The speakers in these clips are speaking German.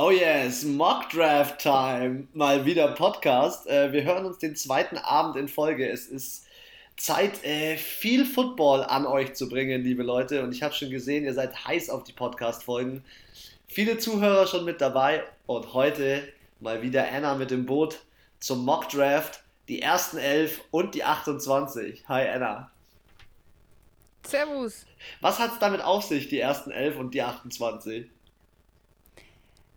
Oh yes, Mock Draft Time. Mal wieder Podcast. Äh, wir hören uns den zweiten Abend in Folge. Es ist Zeit, äh, viel Football an euch zu bringen, liebe Leute. Und ich habe schon gesehen, ihr seid heiß auf die Podcast-Folgen. Viele Zuhörer schon mit dabei. Und heute mal wieder Anna mit dem Boot zum Mock Draft. Die ersten elf und die 28. Hi Anna. Servus. Was hat es damit auf sich, die ersten elf und die 28?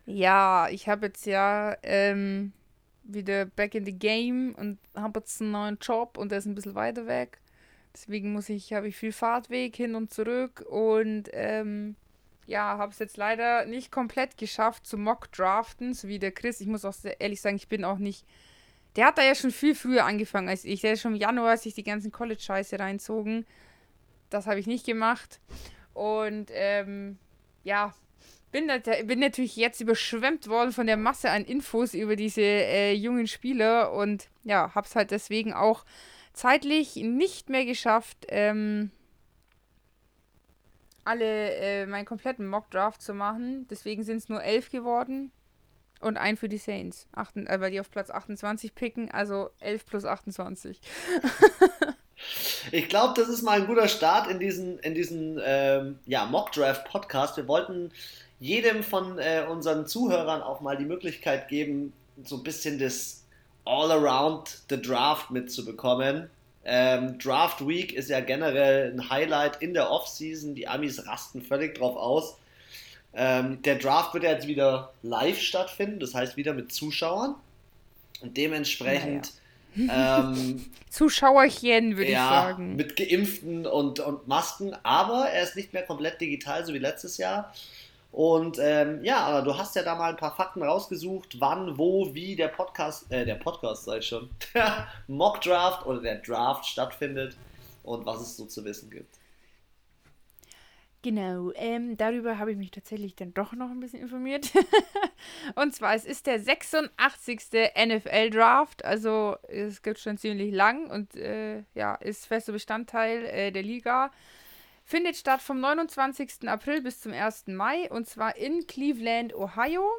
Ja, ich habe jetzt ja ähm, wieder back in the game und habe jetzt einen neuen Job und der ist ein bisschen weiter weg. Deswegen muss ich, habe ich viel Fahrtweg hin und zurück und ähm, ja, habe es jetzt leider nicht komplett geschafft zu Mock Draften, so wie der Chris. Ich muss auch ehrlich sagen, ich bin auch nicht. Der hat da ja schon viel früher angefangen als ich. Der ist schon im Januar sich die ganzen College-Scheiße reinzogen. Das habe ich nicht gemacht. Und ähm, ja, bin, bin natürlich jetzt überschwemmt worden von der Masse an Infos über diese äh, jungen Spieler und ja, hab's halt deswegen auch zeitlich nicht mehr geschafft, ähm, alle äh, meinen kompletten Mock-Draft zu machen. Deswegen sind es nur elf geworden und ein für die Saints, Achten, äh, weil die auf Platz 28 picken, also 11 plus 28. Ich glaube, das ist mal ein guter Start in diesen, in diesen ähm, ja, Mock-Draft-Podcast. Wir wollten jedem von äh, unseren Zuhörern auch mal die Möglichkeit geben, so ein bisschen das All Around the Draft mitzubekommen. Ähm, Draft Week ist ja generell ein Highlight in der Offseason. Die Amis rasten völlig drauf aus. Ähm, der Draft wird ja jetzt wieder live stattfinden, das heißt wieder mit Zuschauern. Und dementsprechend. Naja. Ähm, Zuschauerchen, würde ja, ich sagen. Mit Geimpften und, und Masken, aber er ist nicht mehr komplett digital, so wie letztes Jahr. Und ähm, ja, aber du hast ja da mal ein paar Fakten rausgesucht, wann, wo, wie der Podcast, äh, der Podcast sei schon, der Mock Draft oder der Draft stattfindet und was es so zu wissen gibt. Genau, ähm, darüber habe ich mich tatsächlich dann doch noch ein bisschen informiert. und zwar, es ist der 86. NFL Draft, also es gibt schon ziemlich lang und äh, ja, ist fester Bestandteil äh, der Liga. Findet statt vom 29. April bis zum 1. Mai und zwar in Cleveland, Ohio.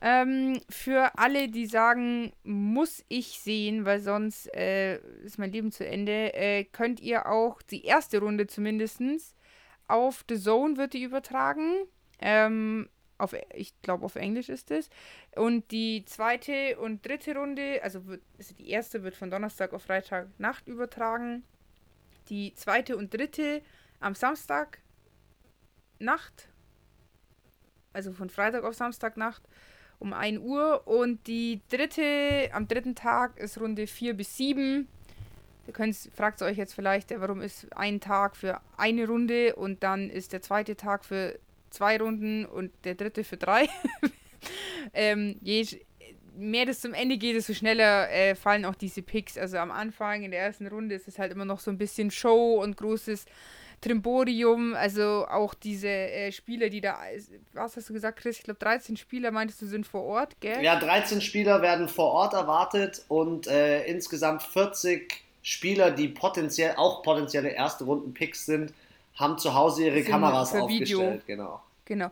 Ähm, für alle, die sagen, muss ich sehen, weil sonst äh, ist mein Leben zu Ende, äh, könnt ihr auch die erste Runde zumindest auf The Zone wird die übertragen. Ähm, auf, ich glaube, auf Englisch ist es. Und die zweite und dritte Runde, also, wird, also die erste wird von Donnerstag auf Freitag Nacht übertragen. Die zweite und dritte am Samstag Nacht, also von Freitag auf Samstag Nacht um 1 Uhr und die dritte, am dritten Tag ist Runde 4 bis 7. Ihr könnt, fragt euch jetzt vielleicht, warum ist ein Tag für eine Runde und dann ist der zweite Tag für zwei Runden und der dritte für drei. ähm, je mehr das zum Ende geht, desto schneller äh, fallen auch diese Picks. Also am Anfang in der ersten Runde ist es halt immer noch so ein bisschen Show und großes Trimborium, also auch diese äh, Spieler, die da, was hast du gesagt, Chris? Ich glaube 13 Spieler meintest du sind vor Ort, gell? Ja, 13 Spieler werden vor Ort erwartet und äh, insgesamt 40 Spieler, die potenziell auch potenzielle erste Runden Picks sind, haben zu Hause ihre Kameras aufgestellt, Video. genau. Genau.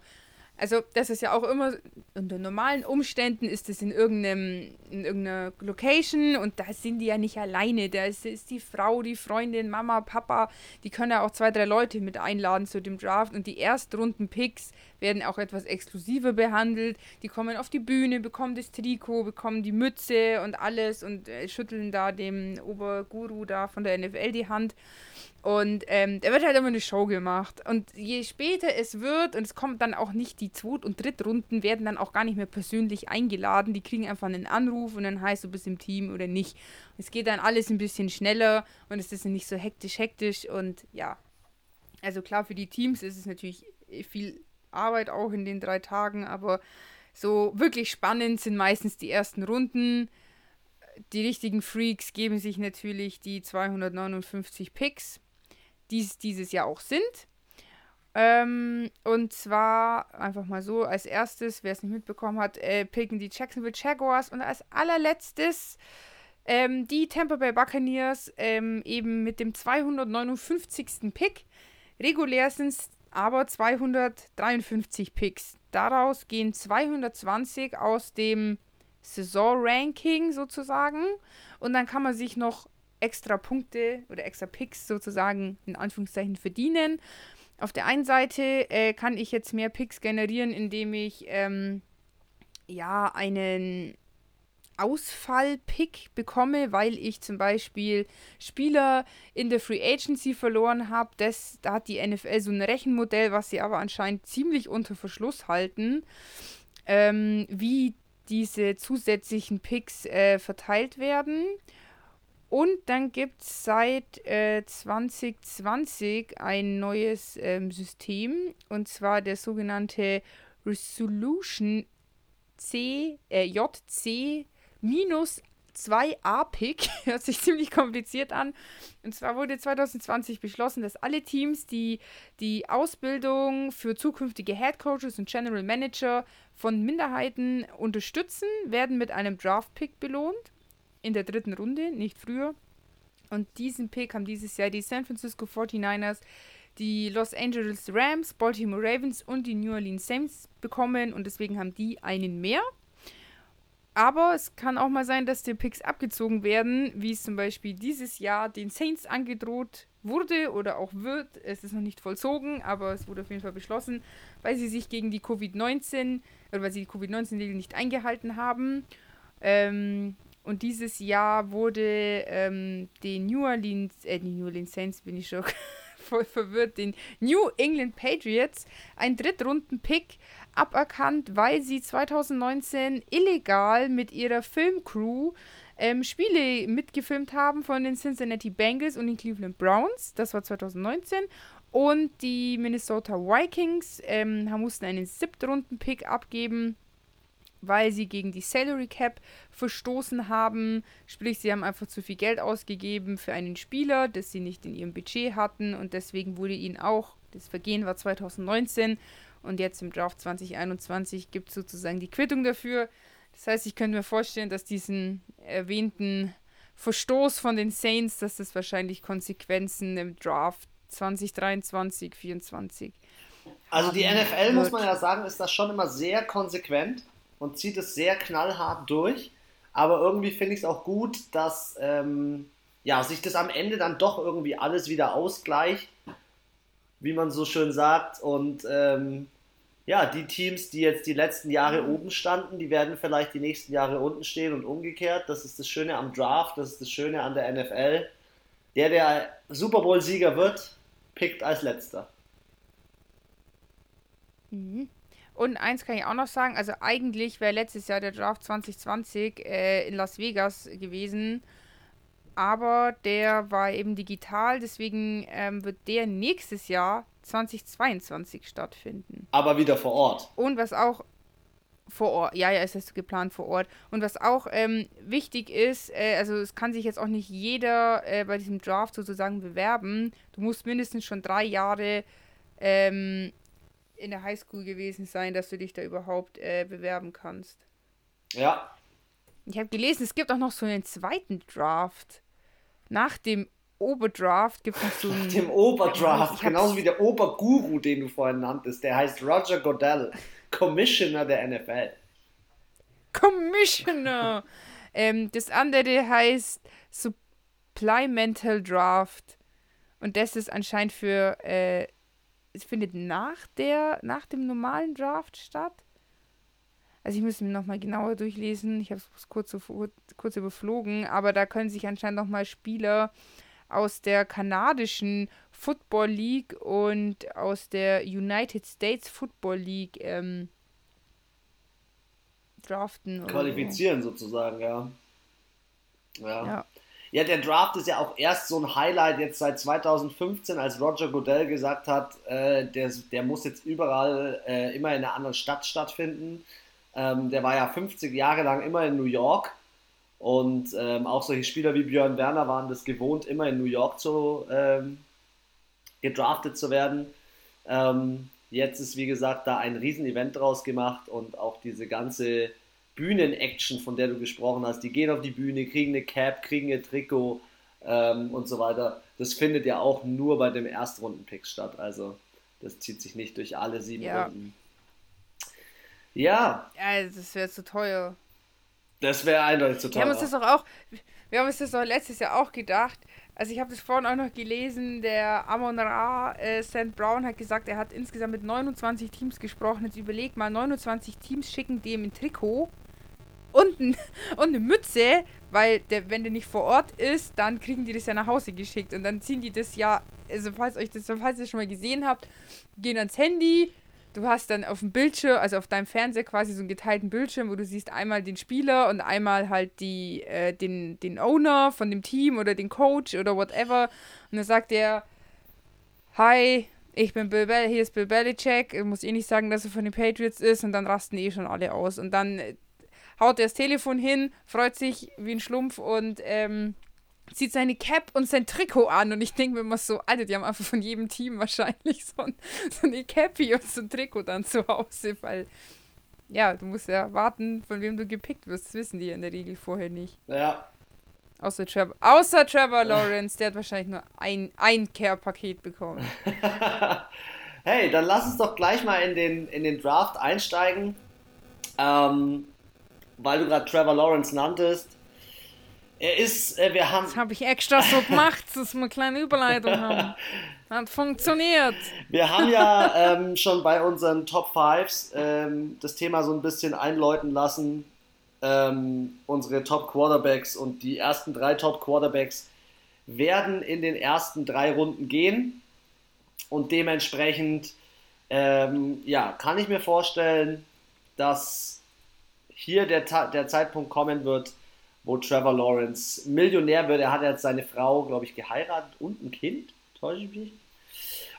Also das ist ja auch immer, unter normalen Umständen ist es in, irgendeinem, in irgendeiner Location und da sind die ja nicht alleine. Da ist, ist die Frau, die Freundin, Mama, Papa, die können ja auch zwei, drei Leute mit einladen zu dem Draft und die Erstrunden-Picks werden auch etwas exklusiver behandelt. Die kommen auf die Bühne, bekommen das Trikot, bekommen die Mütze und alles und äh, schütteln da dem Oberguru da von der NFL die Hand. Und ähm, da wird halt immer eine Show gemacht. Und je später es wird, und es kommt dann auch nicht, die Zweit- und Drittrunden werden dann auch gar nicht mehr persönlich eingeladen. Die kriegen einfach einen Anruf und dann heißt du bist im Team oder nicht. Es geht dann alles ein bisschen schneller und es ist nicht so hektisch, hektisch. Und ja, also klar, für die Teams ist es natürlich viel Arbeit auch in den drei Tagen, aber so wirklich spannend sind meistens die ersten Runden. Die richtigen Freaks geben sich natürlich die 259 Picks dies dieses Jahr auch sind. Ähm, und zwar einfach mal so, als erstes, wer es nicht mitbekommen hat, äh, picken die Jacksonville Jaguars und als allerletztes ähm, die Tampa Bay Buccaneers ähm, eben mit dem 259. Pick. Regulär sind es aber 253 Picks, daraus gehen 220 aus dem Saison-Ranking sozusagen. Und dann kann man sich noch extra Punkte oder extra Picks sozusagen in Anführungszeichen verdienen. Auf der einen Seite äh, kann ich jetzt mehr Picks generieren, indem ich ähm, ja einen Ausfall-Pick bekomme, weil ich zum Beispiel Spieler in der Free Agency verloren habe. da hat die NFL so ein Rechenmodell, was sie aber anscheinend ziemlich unter Verschluss halten, ähm, wie diese zusätzlichen Picks äh, verteilt werden. Und dann gibt es seit äh, 2020 ein neues ähm, System, und zwar der sogenannte Resolution C, äh, JC minus 2A-Pick. Hört sich ziemlich kompliziert an. Und zwar wurde 2020 beschlossen, dass alle Teams, die die Ausbildung für zukünftige Head Coaches und General Manager von Minderheiten unterstützen, werden mit einem Draft-Pick belohnt. In der dritten Runde, nicht früher. Und diesen Pick haben dieses Jahr die San Francisco 49ers, die Los Angeles Rams, Baltimore Ravens und die New Orleans Saints bekommen. Und deswegen haben die einen mehr. Aber es kann auch mal sein, dass die Picks abgezogen werden, wie es zum Beispiel dieses Jahr den Saints angedroht wurde oder auch wird. Es ist noch nicht vollzogen, aber es wurde auf jeden Fall beschlossen, weil sie sich gegen die Covid-19 oder weil sie die Covid-19-Regeln nicht eingehalten haben. Ähm, und dieses Jahr wurde ähm, den New Orleans, äh, die New Orleans Saints bin ich schon voll verwirrt, den New England Patriots ein Drittrunden-Pick aberkannt, weil sie 2019 illegal mit ihrer Filmcrew ähm, Spiele mitgefilmt haben von den Cincinnati Bengals und den Cleveland Browns. Das war 2019. Und die Minnesota Vikings ähm, mussten einen Siebtrunden-Pick abgeben, weil sie gegen die Salary Cap verstoßen haben. Sprich, sie haben einfach zu viel Geld ausgegeben für einen Spieler, das sie nicht in ihrem Budget hatten. Und deswegen wurde ihnen auch, das Vergehen war 2019, und jetzt im Draft 2021 gibt es sozusagen die Quittung dafür. Das heißt, ich könnte mir vorstellen, dass diesen erwähnten Verstoß von den Saints, dass das wahrscheinlich Konsequenzen im Draft 2023, 2024. Also die NFL, muss man ja sagen, ist das schon immer sehr konsequent und zieht es sehr knallhart durch. Aber irgendwie finde ich es auch gut, dass ähm, ja, sich das am Ende dann doch irgendwie alles wieder ausgleicht, wie man so schön sagt. Und ähm, ja, die Teams, die jetzt die letzten Jahre mhm. oben standen, die werden vielleicht die nächsten Jahre unten stehen und umgekehrt. Das ist das Schöne am Draft, das ist das Schöne an der NFL. Der, der Super Bowl-Sieger wird, pickt als letzter. Mhm. Und eins kann ich auch noch sagen, also eigentlich wäre letztes Jahr der Draft 2020 äh, in Las Vegas gewesen, aber der war eben digital, deswegen ähm, wird der nächstes Jahr 2022 stattfinden. Aber wieder vor Ort. Und was auch vor Ort, ja, ja, ist das geplant vor Ort. Und was auch ähm, wichtig ist, äh, also es kann sich jetzt auch nicht jeder äh, bei diesem Draft sozusagen bewerben. Du musst mindestens schon drei Jahre ähm, in der Highschool gewesen sein, dass du dich da überhaupt äh, bewerben kannst. Ja. Ich habe gelesen, es gibt auch noch so einen zweiten Draft. Nach dem Oberdraft gibt es so einen. Dem Oberdraft, genauso wie der Oberguru, den du vorhin nanntest. Der heißt Roger Goodell, Commissioner der NFL. Commissioner! ähm, das andere heißt Supplemental Draft. Und das ist anscheinend für. Äh, es findet nach, der, nach dem normalen Draft statt. Also ich müsste mir nochmal genauer durchlesen. Ich habe es kurz, kurz überflogen, aber da können sich anscheinend nochmal Spieler aus der kanadischen Football League und aus der United States Football League ähm, draften. Qualifizieren so. sozusagen, ja. ja. ja. Ja, der Draft ist ja auch erst so ein Highlight jetzt seit 2015, als Roger Goodell gesagt hat, äh, der, der muss jetzt überall äh, immer in einer anderen Stadt stattfinden. Ähm, der war ja 50 Jahre lang immer in New York und ähm, auch solche Spieler wie Björn Werner waren das gewohnt, immer in New York zu, ähm, gedraftet zu werden. Ähm, jetzt ist, wie gesagt, da ein Riesenevent draus gemacht und auch diese ganze Bühnen-Action, von der du gesprochen hast, die gehen auf die Bühne, kriegen eine Cap, kriegen ein Trikot ähm, und so weiter. Das findet ja auch nur bei dem Erstrunden-Pick statt. Also das zieht sich nicht durch alle sieben ja. Runden. Ja. Ja, das wäre zu teuer. Das wäre eindeutig zu teuer. Wir haben uns das doch auch, wir haben uns das doch letztes Jahr auch gedacht. Also ich habe das vorhin auch noch gelesen, der Amon Ra, äh, St. Brown hat gesagt, er hat insgesamt mit 29 Teams gesprochen. Jetzt überleg mal, 29 Teams schicken dem ein Trikot und, und eine Mütze, weil der, wenn der nicht vor Ort ist, dann kriegen die das ja nach Hause geschickt und dann ziehen die das ja, also falls euch das, falls ihr das schon mal gesehen habt, gehen ans Handy, du hast dann auf dem Bildschirm, also auf deinem Fernseher quasi so einen geteilten Bildschirm, wo du siehst einmal den Spieler und einmal halt die, äh, den, den Owner von dem Team oder den Coach oder whatever. Und dann sagt er, hi, ich bin Bill Bell, hier ist Bill Belichick, ich muss eh nicht sagen, dass er von den Patriots ist und dann rasten eh schon alle aus. Und dann äh, haut er das Telefon hin, freut sich wie ein Schlumpf und ähm, zieht seine Cap und sein Trikot an und ich denke mir immer so, Alter, die haben einfach von jedem Team wahrscheinlich so, ein, so eine Cappy und so ein Trikot dann zu Hause, weil ja, du musst ja warten, von wem du gepickt wirst, das wissen die in der Regel vorher nicht. Ja. Außer Trevor, außer Trevor Lawrence, der hat wahrscheinlich nur ein, ein Care-Paket bekommen. hey, dann lass uns doch gleich mal in den, in den Draft einsteigen. Ähm, weil du gerade Trevor Lawrence nanntest. Er ist, äh, wir haben. Das habe ich extra so gemacht, dass wir eine kleine Überleitung haben. Hat funktioniert. Wir haben ja ähm, schon bei unseren Top Fives ähm, das Thema so ein bisschen einläuten lassen. Ähm, unsere Top Quarterbacks und die ersten drei Top Quarterbacks werden in den ersten drei Runden gehen. Und dementsprechend, ähm, ja, kann ich mir vorstellen, dass hier der, der Zeitpunkt kommen wird, wo Trevor Lawrence Millionär wird. Er hat jetzt seine Frau, glaube ich, geheiratet und ein Kind. Täusche ich mich?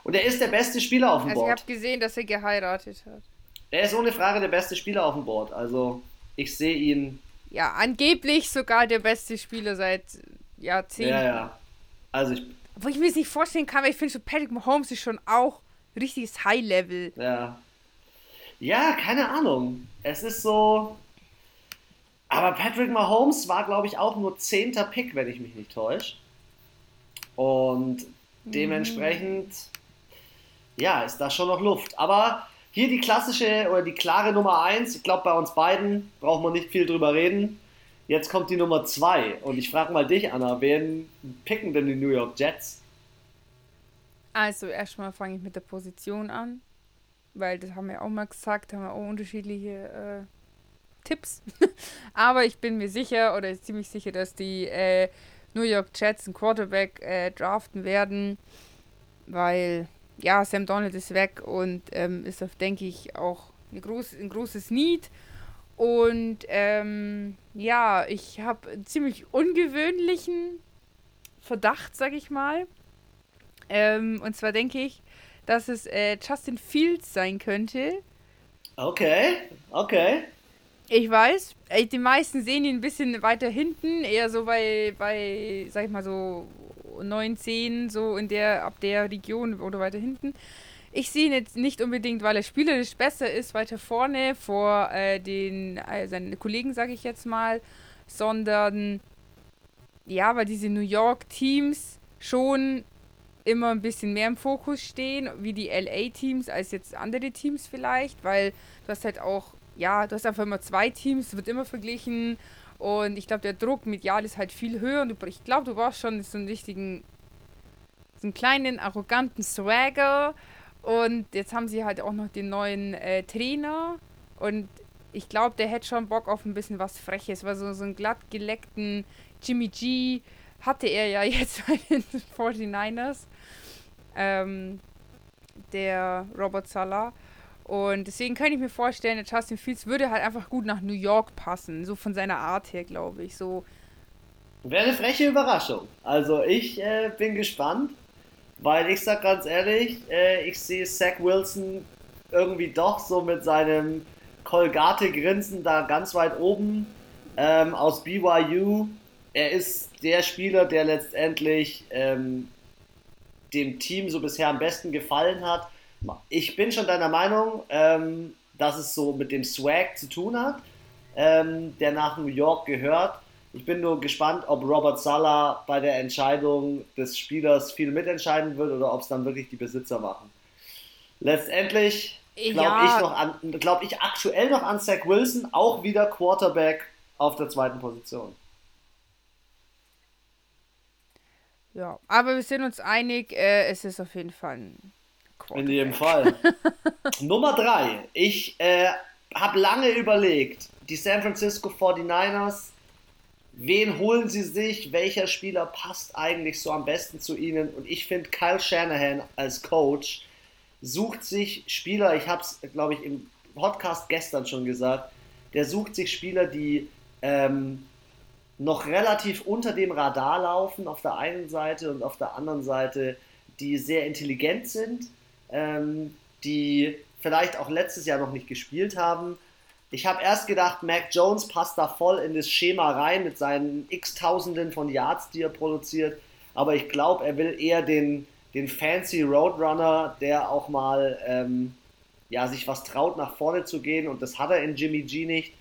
Und er ist der beste Spieler auf dem also Board. Ich habe gesehen, dass er geheiratet hat. Er ist ohne Frage der beste Spieler auf dem Board. Also ich sehe ihn. Ja, angeblich sogar der beste Spieler seit Jahrzehnten. Ja, ja. Also ich. Wo ich mir das nicht vorstellen kann, weil ich finde, so Patrick Mahomes ist schon auch richtiges High-Level. Ja. Ja, keine Ahnung. Es ist so. Aber Patrick Mahomes war, glaube ich, auch nur zehnter Pick, wenn ich mich nicht täusche. Und dementsprechend, mhm. ja, ist da schon noch Luft. Aber hier die klassische oder die klare Nummer 1. Ich glaube, bei uns beiden braucht man nicht viel drüber reden. Jetzt kommt die Nummer 2. Und ich frage mal dich, Anna, wen picken denn die New York Jets? Also, erstmal fange ich mit der Position an. Weil das haben wir auch mal gesagt, haben wir auch unterschiedliche äh, Tipps. Aber ich bin mir sicher oder ziemlich sicher, dass die äh, New York Jets einen Quarterback äh, draften werden, weil ja, Sam Donald ist weg und ähm, ist auf, denke ich, auch eine groß, ein großes Need. Und ähm, ja, ich habe einen ziemlich ungewöhnlichen Verdacht, sag ich mal. Ähm, und zwar denke ich, dass es äh, Justin Fields sein könnte. Okay, okay. Ich weiß, die meisten sehen ihn ein bisschen weiter hinten, eher so bei, bei sag ich mal so 9, 10, so in der, ab der Region oder weiter hinten. Ich sehe ihn jetzt nicht unbedingt, weil er spielerisch besser ist, weiter vorne vor äh, den äh, seinen Kollegen, sage ich jetzt mal, sondern ja, weil diese New York Teams schon immer ein bisschen mehr im Fokus stehen, wie die LA Teams als jetzt andere Teams vielleicht, weil du hast halt auch ja, du hast einfach immer zwei Teams, wird immer verglichen. Und ich glaube, der Druck medial ist halt viel höher. Und ich glaube, du brauchst schon so einen richtigen, so einen kleinen, arroganten Swagger. Und jetzt haben sie halt auch noch den neuen äh, Trainer. Und ich glaube, der hätte schon Bock auf ein bisschen was Freches. Weil so, so einen glatt geleckten Jimmy G hatte er ja jetzt bei den 49ers. Ähm, der Robert Salah. Und deswegen könnte ich mir vorstellen, der Justin Fields würde halt einfach gut nach New York passen. So von seiner Art her, glaube ich. So. Wäre eine freche Überraschung. Also ich äh, bin gespannt, weil ich sag ganz ehrlich, äh, ich sehe Zach Wilson irgendwie doch so mit seinem Colgate-Grinsen da ganz weit oben ähm, aus BYU. Er ist der Spieler, der letztendlich ähm, dem Team so bisher am besten gefallen hat ich bin schon deiner Meinung, ähm, dass es so mit dem Swag zu tun hat, ähm, der nach New York gehört. Ich bin nur gespannt, ob Robert Sala bei der Entscheidung des Spielers viel mitentscheiden wird oder ob es dann wirklich die Besitzer machen. Letztendlich glaube ja. ich noch an, glaube ich aktuell noch an Zach Wilson, auch wieder Quarterback auf der zweiten Position. Ja, aber wir sind uns einig, äh, es ist auf jeden Fall ein Quarterback. In jedem Fall. Nummer drei. Ich äh, habe lange überlegt, die San Francisco 49ers, wen holen sie sich, welcher Spieler passt eigentlich so am besten zu ihnen und ich finde Kyle Shanahan als Coach sucht sich Spieler, ich habe es, glaube ich, im Podcast gestern schon gesagt, der sucht sich Spieler, die ähm, noch relativ unter dem Radar laufen auf der einen Seite und auf der anderen Seite, die sehr intelligent sind, ähm, die vielleicht auch letztes Jahr noch nicht gespielt haben. Ich habe erst gedacht, Mac Jones passt da voll in das Schema rein mit seinen x Tausenden von Yards, die er produziert. Aber ich glaube, er will eher den, den fancy Roadrunner, der auch mal ähm, ja, sich was traut, nach vorne zu gehen. Und das hat er in Jimmy G nicht.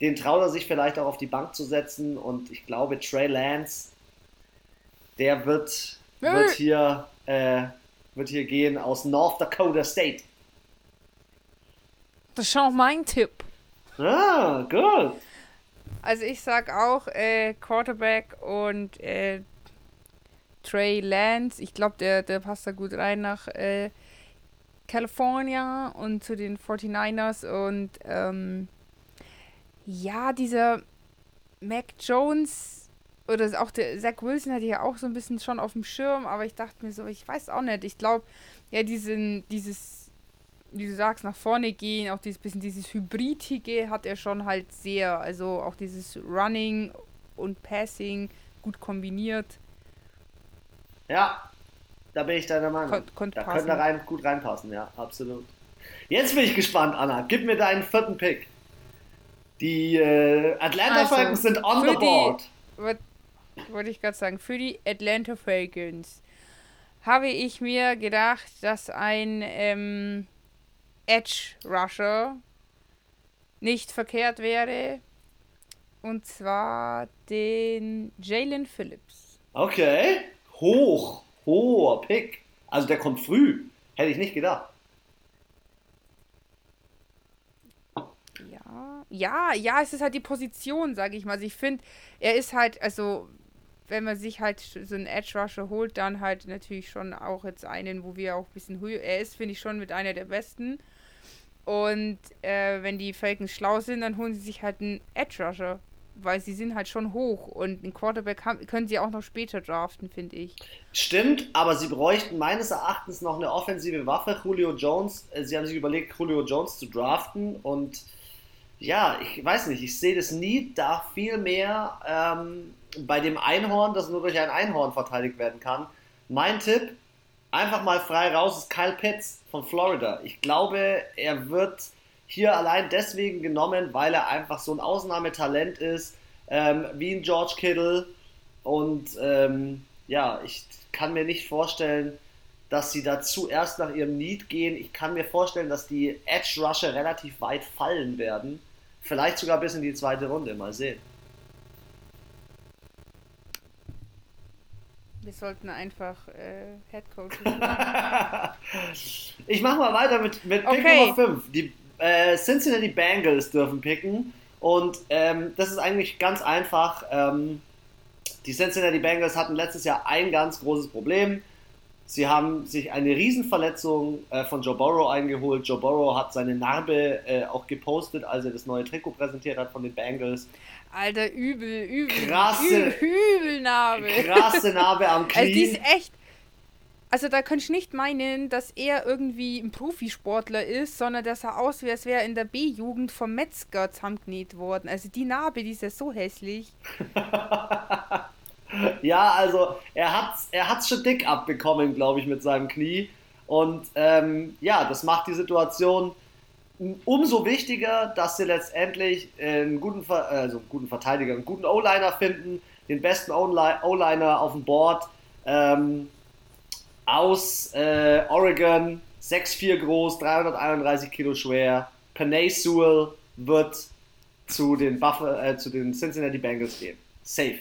Den traut er sich vielleicht auch auf die Bank zu setzen. Und ich glaube, Trey Lance, der wird, wird, hier, äh, wird hier gehen aus North Dakota State. Das ist schon mein Tipp. Ah, gut. Also ich sag auch äh, Quarterback und äh, Trey Lance. Ich glaube, der, der passt da gut rein nach äh, California und zu den 49ers. Und ähm, ja, dieser Mac Jones oder auch der Zach Wilson hatte ja auch so ein bisschen schon auf dem Schirm, aber ich dachte mir so, ich weiß auch nicht. Ich glaube, ja, diesen, dieses, wie du sagst, nach vorne gehen, auch dieses bisschen dieses Hybridige hat er schon halt sehr. Also auch dieses Running und Passing gut kombiniert. Ja, da bin ich deiner Meinung. Kon da passen. könnte rein, gut reinpassen, ja, absolut. Jetzt bin ich gespannt, Anna. Gib mir deinen vierten Pick. Die äh, Atlanta also, Falcons sind on the board. Wollte ich gerade sagen, für die Atlanta Falcons habe ich mir gedacht, dass ein ähm, Edge Rusher nicht verkehrt wäre. Und zwar den Jalen Phillips. Okay hoch, hoher Pick. Also der kommt früh. Hätte ich nicht gedacht. Ja, ja, ja, es ist halt die Position, sage ich mal. Also ich finde, er ist halt, also wenn man sich halt so einen Edge Rusher holt, dann halt natürlich schon auch jetzt einen, wo wir auch ein bisschen höher, er ist, finde ich, schon mit einer der besten. Und äh, wenn die Falcons schlau sind, dann holen sie sich halt einen Edge Rusher weil sie sind halt schon hoch und einen Quarterback haben, können sie auch noch später draften, finde ich. Stimmt, aber sie bräuchten meines Erachtens noch eine offensive Waffe, Julio Jones. Äh, sie haben sich überlegt, Julio Jones zu draften und ja, ich weiß nicht, ich sehe das nie da viel mehr ähm, bei dem Einhorn, das nur durch ein Einhorn verteidigt werden kann. Mein Tipp, einfach mal frei raus, ist Kyle Pitts von Florida. Ich glaube, er wird hier allein deswegen genommen, weil er einfach so ein Ausnahmetalent ist, ähm, wie ein George Kittle. Und ähm, ja, ich kann mir nicht vorstellen, dass sie da zuerst nach ihrem Need gehen. Ich kann mir vorstellen, dass die Edge Rusher relativ weit fallen werden. Vielleicht sogar bis in die zweite Runde. Mal sehen. Wir sollten einfach äh, Head Coach. ich mache mal weiter mit, mit Pick okay. Nummer 5. Die äh, Cincinnati Bengals dürfen picken. Und ähm, das ist eigentlich ganz einfach. Ähm, die Cincinnati Bengals hatten letztes Jahr ein ganz großes Problem. Sie haben sich eine Riesenverletzung äh, von Joe Burrow eingeholt. Joe Burrow hat seine Narbe äh, auch gepostet, als er das neue Trikot präsentiert hat von den Bengals. Alter, übel, übel. Krasse, übel, übel Narbe. Krasse Narbe am Knie. Also die ist echt, also da könnte ich nicht meinen, dass er irgendwie ein Profisportler ist, sondern dass er aussieht, als wäre er in der B-Jugend vom Metzger zusammengenäht worden. Also die Narbe, die ist ja so hässlich. ja, also er hat er hat's schon dick abbekommen, glaube ich, mit seinem Knie. Und ähm, ja, das macht die Situation umso wichtiger, dass sie letztendlich einen guten, also einen guten Verteidiger, einen guten O-Liner finden, den besten O-Liner auf dem Board. Ähm, aus äh, Oregon, 6'4 groß, 331 Kilo schwer. Panay Sewell wird zu den, Buffalo, äh, zu den Cincinnati Bengals gehen. Safe.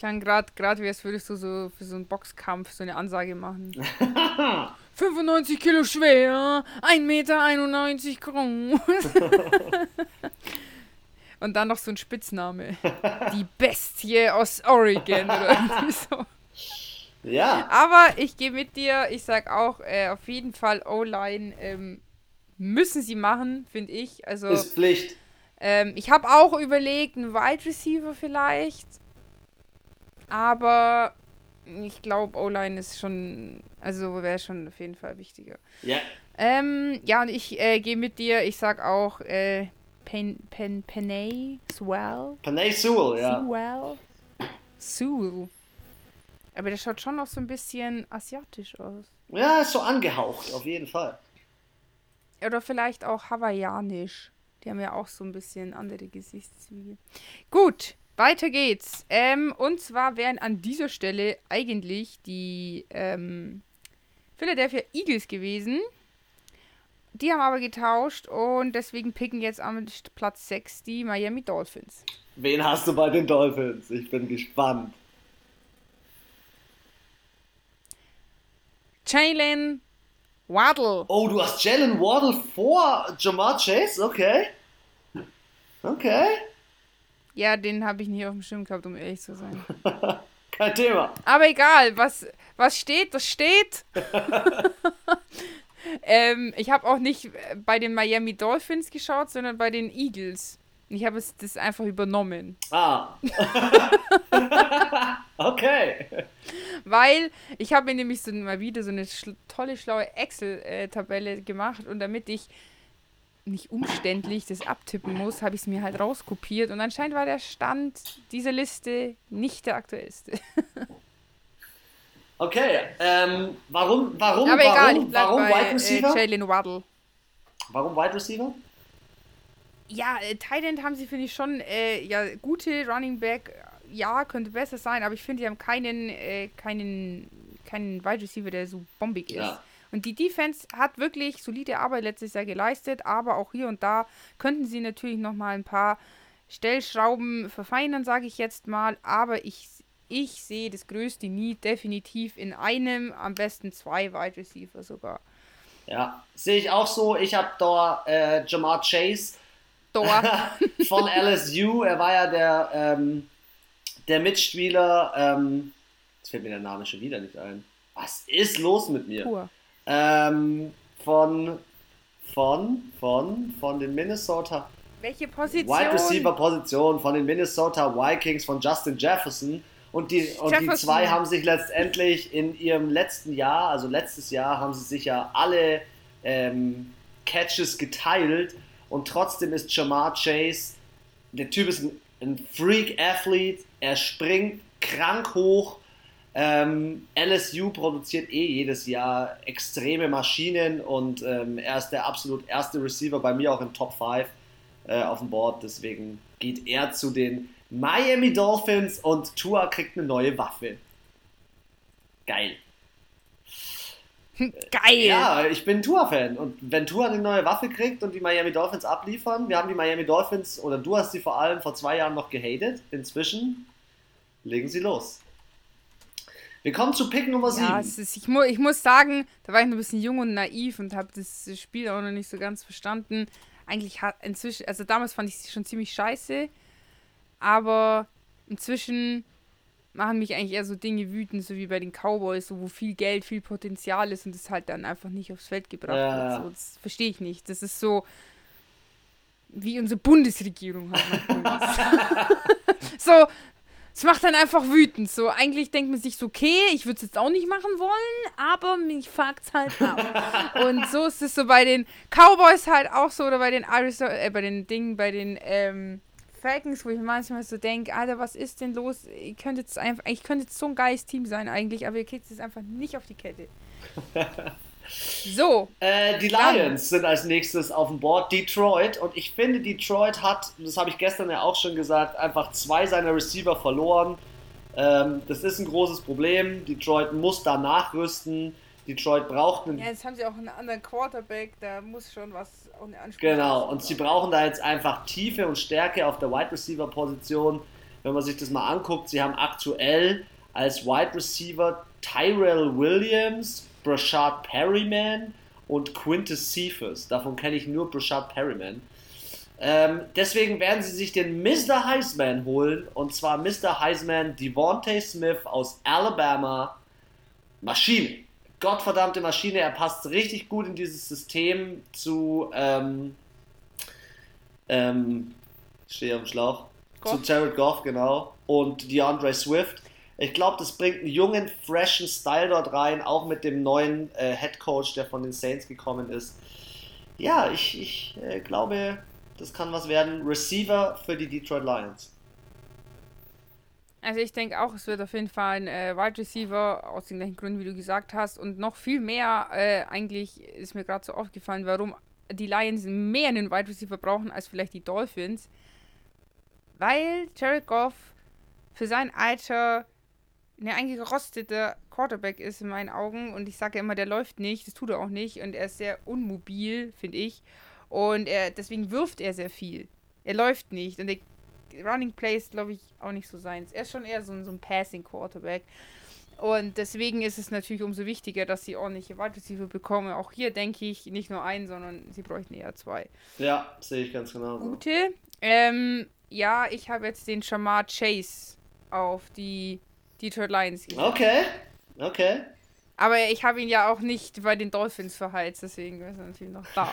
Klang gerade, wie als würdest du so für so einen Boxkampf so eine Ansage machen. 95 Kilo schwer, 1,91 Meter groß. Und dann noch so ein Spitzname. Die Bestie aus Oregon oder irgendwie so. Ja. Aber ich gehe mit dir. Ich sag auch, äh, auf jeden Fall O-Line ähm, müssen sie machen, finde ich. Also, Ist Pflicht. ähm, ich habe auch überlegt, einen Wide Receiver vielleicht. Aber ich glaube, O-Line ist schon, also wäre schon auf jeden Fall wichtiger. Ja. Ähm, ja, und ich äh, gehe mit dir. Ich sag auch, äh, Pen, Pen, Penay, Swell, Panay Sewell, ja. Sewell, Sewell. Aber der schaut schon noch so ein bisschen asiatisch aus. Ja, ist so angehaucht, auf jeden Fall. Oder vielleicht auch hawaiianisch. Die haben ja auch so ein bisschen andere Gesichtszüge. Gut, weiter geht's. Ähm, und zwar wären an dieser Stelle eigentlich die ähm, Philadelphia Eagles gewesen. Die haben aber getauscht und deswegen picken jetzt am Platz 6 die Miami Dolphins. Wen hast du bei den Dolphins? Ich bin gespannt. Jalen Waddle. Oh, du hast Jalen Waddle vor Jamar Chase? Okay. Okay. Ja, den habe ich nicht auf dem Schirm gehabt, um ehrlich zu sein. Kein Thema. Aber egal, was, was steht, das steht. ähm, ich habe auch nicht bei den Miami Dolphins geschaut, sondern bei den Eagles. Ich habe es das einfach übernommen. Ah. okay. Weil ich habe mir nämlich so mal wieder so eine tolle, schlaue Excel-Tabelle gemacht und damit ich nicht umständlich das abtippen muss, habe ich es mir halt rauskopiert und anscheinend war der Stand dieser Liste nicht der aktuellste. Okay. Ähm, warum, warum, Aber warum, egal, ich bleib warum bei Wide äh, Receiver? Jalen Waddle. warum Wide Receiver? Ja, äh, Thailand haben sie, finde ich, schon äh, ja, gute Running Back. Ja, könnte besser sein, aber ich finde, die haben keinen, äh, keinen, keinen Wide Receiver, der so bombig ist. Ja. Und die Defense hat wirklich solide Arbeit letztes Jahr geleistet, aber auch hier und da könnten sie natürlich noch mal ein paar Stellschrauben verfeinern, sage ich jetzt mal. Aber ich, ich sehe das größte Need definitiv in einem, am besten zwei Wide Receiver sogar. Ja, sehe ich auch so. Ich habe da äh, Jamar Chase von LSU. Er war ja der, ähm, der Mitspieler. Ähm, jetzt fällt mir der Name schon wieder nicht ein. Was ist los mit mir? Pur. Ähm, von, von, von, von den Minnesota Welche Position? Wide Receiver Position von den Minnesota Vikings von Justin Jefferson. Und die, und die zwei haben sich letztendlich in ihrem letzten Jahr, also letztes Jahr, haben sie sich ja alle ähm, Catches geteilt. Und trotzdem ist Jamar Chase, der Typ ist ein, ein Freak-Athlete. Er springt krank hoch. Ähm, LSU produziert eh jedes Jahr extreme Maschinen und ähm, er ist der absolut erste Receiver bei mir auch im Top 5 äh, auf dem Board. Deswegen geht er zu den Miami Dolphins und Tua kriegt eine neue Waffe. Geil. Geil. Ja, ich bin Tua-Fan. Und wenn Tua eine neue Waffe kriegt und die Miami Dolphins abliefern, wir haben die Miami Dolphins, oder du hast sie vor allem vor zwei Jahren noch gehatet, inzwischen legen sie los. Wir kommen zu Pick Nummer 7. Ja, es ist, ich, mu ich muss sagen, da war ich noch ein bisschen jung und naiv und habe das Spiel auch noch nicht so ganz verstanden. Eigentlich hat inzwischen, also damals fand ich sie schon ziemlich scheiße, aber inzwischen machen mich eigentlich eher so Dinge wütend, so wie bei den Cowboys, so wo viel Geld, viel Potenzial ist und es halt dann einfach nicht aufs Feld gebracht Ja. wird. So, das verstehe ich nicht. Das ist so wie unsere Bundesregierung halt. so, es macht dann einfach wütend. So, eigentlich denkt man sich so, okay, ich würde es jetzt auch nicht machen wollen, aber mich fuckt's halt ab. Und so ist es so bei den Cowboys halt auch so oder bei den Arizona, äh, bei den Dingen, bei den ähm, Falcons, wo ich manchmal so denke, Alter, was ist denn los? Ihr könnt jetzt einfach, ich könnte jetzt so ein geiles Team sein eigentlich, aber ihr kriegt es einfach nicht auf die Kette. So, Äh, die Dann- Lions sind als nächstes auf dem Board. Detroit. Und ich finde, Detroit hat, das habe ich gestern ja auch schon gesagt, einfach zwei seiner Receiver verloren. Ähm, das ist ein großes Problem. Detroit muss da nachrüsten. Detroit braucht einen ja, jetzt haben sie auch einen anderen Quarterback, da muss schon was auch eine Anspruch Genau, und sie brauchen da jetzt einfach Tiefe und Stärke auf der Wide Receiver Position. Wenn man sich das mal anguckt, sie haben aktuell als Wide Receiver Tyrell Williams, Brashard Perryman und Quintus Cephas. Davon kenne ich nur Brashard Perryman. Ähm, deswegen werden sie sich den Mr. Heisman holen. Und zwar Mr. Heisman Devontae Smith aus Alabama. Maschine. Gottverdammte Maschine. Er passt richtig gut in dieses System zu. Ähm, ähm, ich stehe am Schlauch. Goff. Zu Jared Goff, genau. Und DeAndre Swift. Ich glaube, das bringt einen jungen, freshen Style dort rein, auch mit dem neuen äh, Head Coach, der von den Saints gekommen ist. Ja, ich, ich äh, glaube, das kann was werden. Receiver für die Detroit Lions. Also ich denke auch, es wird auf jeden Fall ein äh, Wide Receiver aus den gleichen Gründen, wie du gesagt hast. Und noch viel mehr, äh, eigentlich ist mir gerade so aufgefallen, warum die Lions mehr einen Wide Receiver brauchen als vielleicht die Dolphins. Weil Jared Goff für sein Alter eine eingerostete Quarterback ist in meinen Augen. Und ich sage ja immer, der läuft nicht, das tut er auch nicht. Und er ist sehr unmobil, finde ich. Und er, deswegen wirft er sehr viel. Er läuft nicht. Und der Running Play ist, glaube ich, auch nicht so seins. Er ist schon eher so, ein, so ein Passing Quarterback. Und deswegen ist es natürlich umso wichtiger, dass sie ordentliche Wide bekommen. Auch hier denke ich nicht nur einen, sondern sie bräuchten eher zwei. Ja, sehe ich ganz genau. Gute. Ähm, ja, ich habe jetzt den Shamar Chase auf die Detroit Lions gegeben. Okay, okay. Aber ich habe ihn ja auch nicht bei den Dolphins verheizt, deswegen ist er natürlich noch da.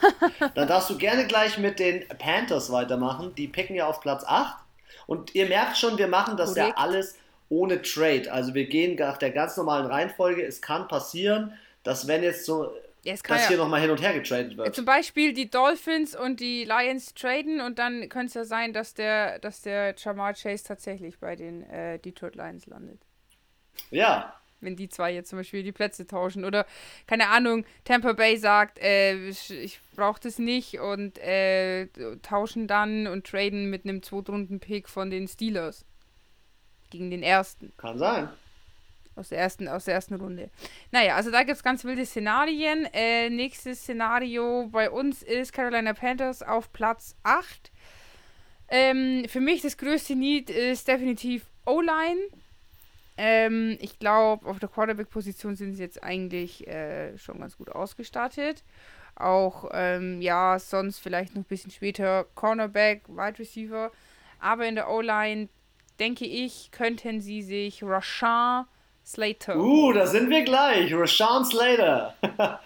Dann darfst du gerne gleich mit den Panthers weitermachen. Die picken ja auf Platz 8. Und ihr merkt schon, wir machen das Korrekt. ja alles ohne Trade. Also wir gehen nach der ganz normalen Reihenfolge. Es kann passieren, dass wenn jetzt so ja, dass ja, hier nochmal hin und her getradet wird. Zum Beispiel die Dolphins und die Lions traden und dann könnte es ja sein, dass der, dass der Jamar Chase tatsächlich bei den äh, Detroit Lions landet. Ja, wenn die zwei jetzt zum Beispiel die Plätze tauschen. Oder, keine Ahnung, Tampa Bay sagt, äh, ich, brauche das nicht und äh, tauschen dann und traden mit einem Zweitrunden-Pick von den Steelers. Gegen den ersten. Kann sein. Aus der ersten, aus der ersten Runde. Naja, also da gibt es ganz wilde Szenarien. Äh, nächstes Szenario bei uns ist Carolina Panthers auf Platz 8. Ähm, für mich das größte Need ist definitiv O-Line. Ähm, ich glaube, auf der Quarterback-Position sind sie jetzt eigentlich äh, schon ganz gut ausgestattet. Auch, ähm, ja, sonst vielleicht noch ein bisschen später Cornerback, Wide Receiver. Aber in der O-Line, denke ich, könnten sie sich Rashan Slater. Uh, da sind wir gleich. Rashan Slater.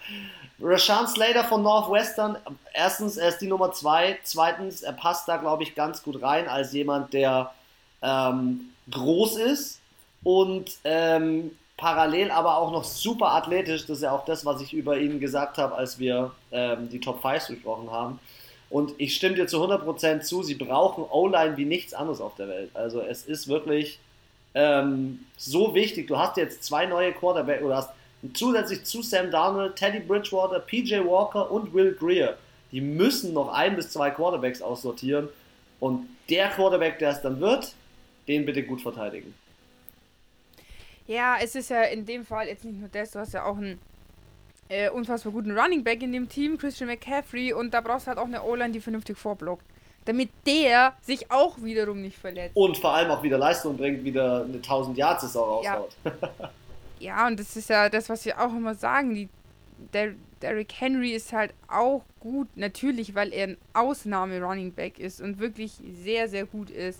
Rashan Slater von Northwestern. Erstens, er ist die Nummer zwei. Zweitens, er passt da, glaube ich, ganz gut rein als jemand, der ähm, groß ist und ähm, parallel aber auch noch super athletisch. Das ist ja auch das, was ich über ihn gesagt habe, als wir ähm, die Top 5 besprochen haben. Und ich stimme dir zu 100% zu, sie brauchen O-Line wie nichts anderes auf der Welt. Also es ist wirklich ähm, so wichtig. Du hast jetzt zwei neue Quarterbacks, oder hast zusätzlich zu Sam Darnold, Teddy Bridgewater, PJ Walker und Will Greer. Die müssen noch ein bis zwei Quarterbacks aussortieren. Und der Quarterback, der es dann wird, den bitte gut verteidigen. Ja, es ist ja in dem Fall jetzt nicht nur das, du hast ja auch einen äh, unfassbar guten Running Back in dem Team, Christian McCaffrey, und da brauchst du halt auch eine O-Line, die vernünftig vorblockt. Damit der sich auch wiederum nicht verletzt. Und vor allem auch wieder Leistung bringt, wieder eine 1000 Yard Saison raushaut. Ja. ja, und das ist ja das, was wir auch immer sagen. Die, der, Derrick Henry ist halt auch gut, natürlich, weil er ein Ausnahme-Running Back ist und wirklich sehr, sehr gut ist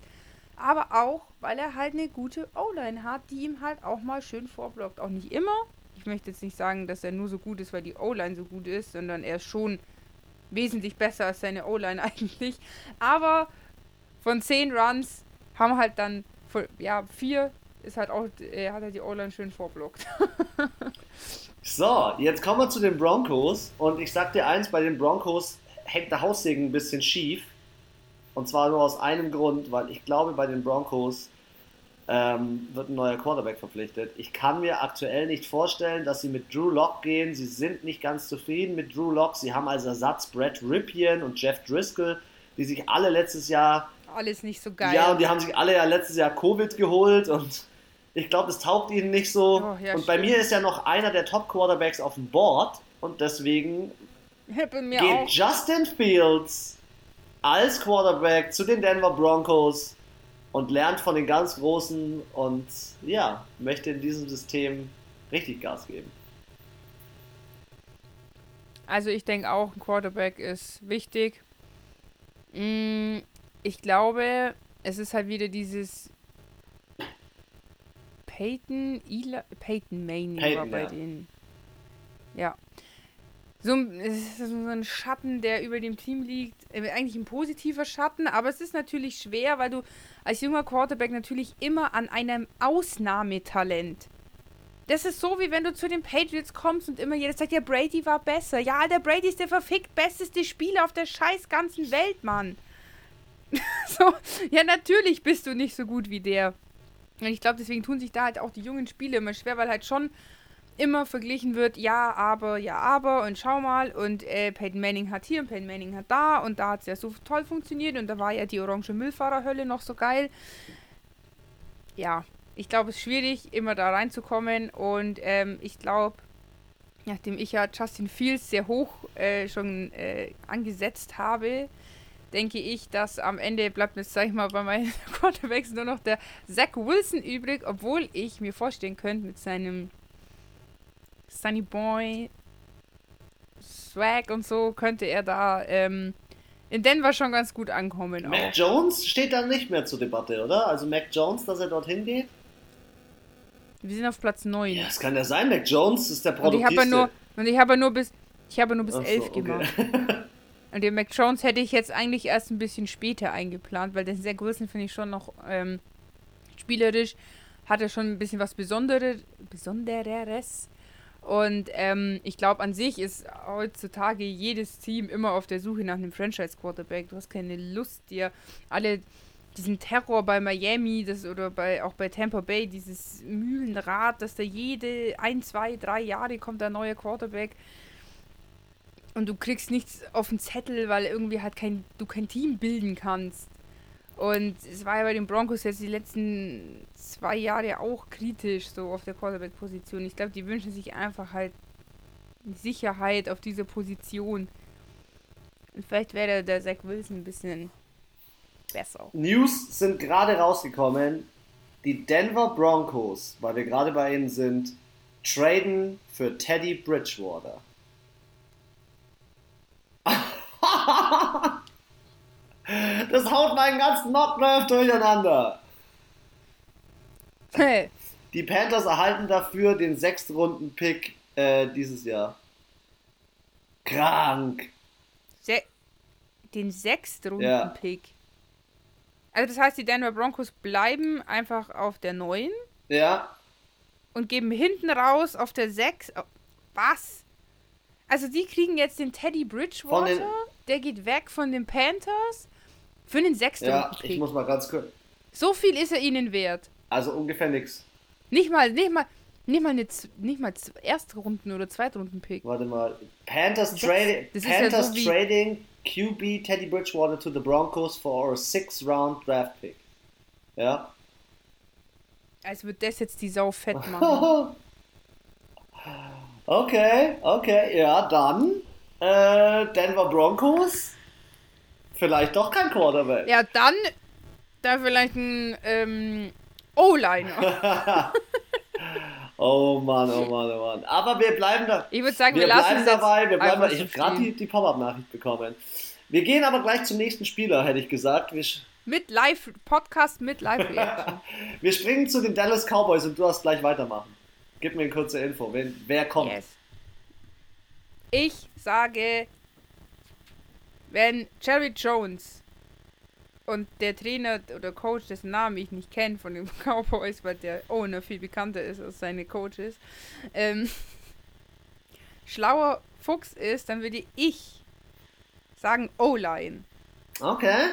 aber auch, weil er halt eine gute O-Line hat, die ihm halt auch mal schön vorblockt. Auch nicht immer. Ich möchte jetzt nicht sagen, dass er nur so gut ist, weil die O-Line so gut ist, sondern er ist schon wesentlich besser als seine O-Line eigentlich. Aber von zehn Runs haben halt dann, ja, vier ist halt auch, er hat halt die O-Line schön vorblockt. so, jetzt kommen wir zu den Broncos und ich sag dir eins, bei den Broncos hängt der Haussegen ein bisschen schief. Und zwar nur aus einem Grund, weil ich glaube, bei den Broncos ähm, wird ein neuer Quarterback verpflichtet. Ich kann mir aktuell nicht vorstellen, dass sie mit Drew Locke gehen. Sie sind nicht ganz zufrieden mit Drew Locke. Sie haben als Ersatz Brett Ripien und Jeff Driscoll, die sich alle letztes Jahr. Alles nicht so geil. Ja, und die haben sich alle ja letztes Jahr Covid geholt und ich glaube, es taugt ihnen nicht so. Oh, ja, und bei mir ist ja noch einer der Top-Quarterbacks auf dem Board und deswegen geht auch. Justin Fields als Quarterback zu den Denver Broncos. Und lernt von den ganz Großen und ja, möchte in diesem System richtig Gas geben. Also ich denke auch, ein Quarterback ist wichtig. Mm, ich glaube, es ist halt wieder dieses Peyton, Eli, Peyton Manning Peyton, war bei ja. denen. Ja. So, ein- es ist so ein Schatten, der über dem Team liegt. Äh, Eigentlich ein positiver Schatten, aber es ist natürlich schwer, weil du als junger Quarterback natürlich immer an einem Ausnahmetalent. Das ist so, wie wenn du zu den Patriots kommst und immer jeder sagt, ja, Brady war besser. Ja, der Brady ist der verfickt besteste Spieler auf der scheiß ganzen Welt, Mann. so, ja, natürlich bist du nicht so gut wie der. Und ich glaube, deswegen tun sich da halt auch die jungen Spiele immer schwer, weil halt schon immer verglichen wird, ja, aber, ja, aber und schau mal und äh, Peyton Manning hat hier und Peyton Manning hat da und da hat es ja so toll funktioniert und da war ja die orange Müllfahrerhölle noch so geil. Ja, ich glaube, es ist schwierig, immer da reinzukommen und ähm, ich glaube, nachdem ich ja Justin Fields sehr hoch äh, schon äh, angesetzt habe, denke ich, dass am Ende bleibt mir, sag ich mal, bei meinen Quarterbacks nur noch der Zach Wilson übrig, obwohl ich mir vorstellen könnte, mit seinem Sunny Boy Swag und so könnte er da ähm, in Denver schon ganz gut ankommen. Mac Auch. Jones steht dann nicht mehr zur Debatte, oder? Also Mac Jones, dass er dorthin geht? Wir sind auf Platz 9. Ja, das kann ja sein. Mac Jones ist der und ich habe produktivste. nur und ich habe nur bis ich habe nur bis Ach so, 11 okay. gemacht. Und den Mac Jones hätte ich jetzt eigentlich erst ein bisschen später eingeplant, weil den sehr Wilson finde ich schon noch ähm, spielerisch. Hat er schon ein bisschen was Besondere, Besondereres. Und ähm, ich glaube, an sich ist heutzutage jedes Team immer auf der Suche nach einem Franchise-Quarterback. Du hast keine Lust, dir alle diesen Terror bei Miami das, oder bei, auch bei Tampa Bay, dieses Mühlenrad, dass da jede ein, zwei, drei Jahre kommt ein neuer Quarterback und du kriegst nichts auf den Zettel, weil irgendwie halt kein, du kein Team bilden kannst. Und es war ja bei den Broncos jetzt die letzten zwei Jahre auch kritisch, so auf der Quarterback-Position. Ich glaube, die wünschen sich einfach halt Sicherheit auf dieser Position. Und vielleicht wäre der Zach Wilson ein bisschen besser. News sind gerade rausgekommen. Die Denver Broncos, weil wir gerade bei ihnen sind, traden für Teddy Bridgewater. Das haut meinen ganzen Mockdraft durcheinander. Hey, Die Panthers erhalten dafür den Sechstrunden-Pick äh, dieses Jahr. Krank. se den Ja. Sechstrunden-Pick. Also das heißt, die Denver Broncos bleiben einfach auf der 9 Ja, und geben hinten raus auf der 6. Oh, was? Also die kriegen jetzt den Teddy Bridgewater, den- der geht weg von den Panthers für den ja, Sechstrunden-Pick. ich muss mal ganz kurz. so viel ist er ihnen wert. Also ungefähr nix. Nicht mal, nicht mal, nicht mal eine, nicht mal Erstrunden- oder Zweitrunden-Pick. Warte mal. Panthers, trading, ist ja Panthers so trading QB Teddy Bridgewater to the Broncos for a six-round draft pick. Ja. Als würde das jetzt die Sau fett machen. okay, okay, ja, dann äh, Denver Broncos. Vielleicht doch kein Quarterback. ja, dann da vielleicht ein ähm, O-Liner. Oh Mann, oh Mann, oh Mann. Aber wir bleiben da. Ich würde sagen, wir, Wir lassen es dabei. Wir bleiben einfach ich habe gerade die, die Pop-Up-Nachricht bekommen. Wir gehen aber gleich zum nächsten Spieler, hätte ich gesagt. Wir, Mit Live, Podcast mit Live-Reaction. wir springen zu den Dallas Cowboys und du hast gleich weitermachen. Gib mir eine kurze Info. Wer, wer kommt? yes. Ich sage, wenn Jerry Jones und der Trainer oder Coach, dessen Namen ich nicht kenne von den Cowboys, weil der Owner viel bekannter ist als seine Coaches, ähm, schlauer Fuchs ist, dann würde ich sagen O-Line. Okay.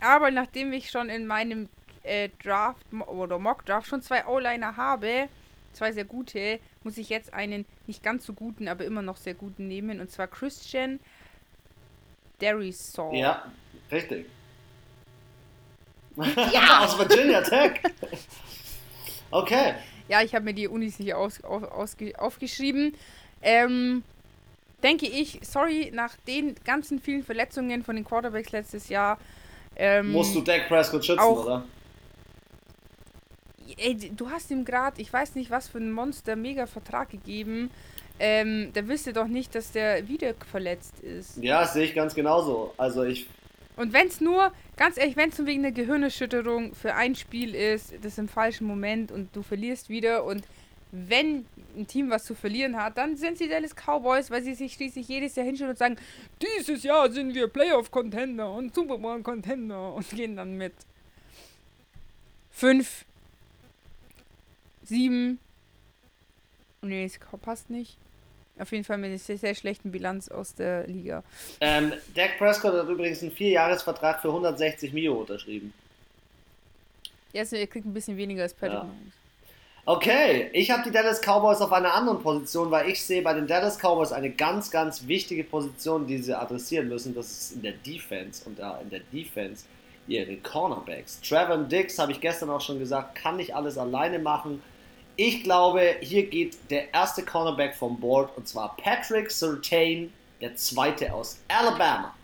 Aber nachdem ich schon in meinem äh, Draft oder Mock Draft schon zwei O-Liner habe, zwei sehr gute, muss ich jetzt einen nicht ganz so guten, aber immer noch sehr guten nehmen. Und zwar Christian Derisaw. Ja, richtig. Ja! Aus Virginia Tech. Okay. Ja, ich habe mir die Unis hier aus, auf, ausge, aufgeschrieben. Ähm, denke ich, sorry, nach den ganzen vielen Verletzungen von den Quarterbacks letztes Jahr, Ähm, Musst du Dak Prescott schützen, auch- oder? Ey, du hast ihm gerade, ich weiß nicht, was für ein Monster-Mega-Vertrag gegeben. Ähm, da wisst ihr doch nicht, dass der wieder verletzt ist. Ja, sehe ich ganz genauso. Also ich. Und wenn es nur, ganz ehrlich, wenn es nur wegen einer Gehirnerschütterung für ein Spiel ist, das ist im falschen Moment und du verlierst wieder und wenn ein Team was zu verlieren hat, dann sind sie Dallas Cowboys, weil sie sich schließlich jedes Jahr hinstellen und sagen, dieses Jahr sind wir Playoff-Contender und Super Bowl-Contender und gehen dann mit fünf, sieben, nee, es passt nicht. Auf jeden Fall mit einer sehr, sehr schlechten Bilanz aus der Liga. Ähm, Dak Prescott hat übrigens einen Vierjahresvertrag für 160 Mio unterschrieben. Ja, also er kriegt ein bisschen weniger als Patrick Ja. Okay, ich habe die Dallas Cowboys auf einer anderen Position, weil ich sehe bei den Dallas Cowboys eine ganz, ganz wichtige Position, die sie adressieren müssen. Das ist in der Defense und da in der Defense ihre Cornerbacks. Trevor Dix, habe ich gestern auch schon gesagt, kann nicht alles alleine machen. Ich glaube, hier geht der erste Cornerback vom Board und zwar Patrick Surtain, der zweite aus Alabama.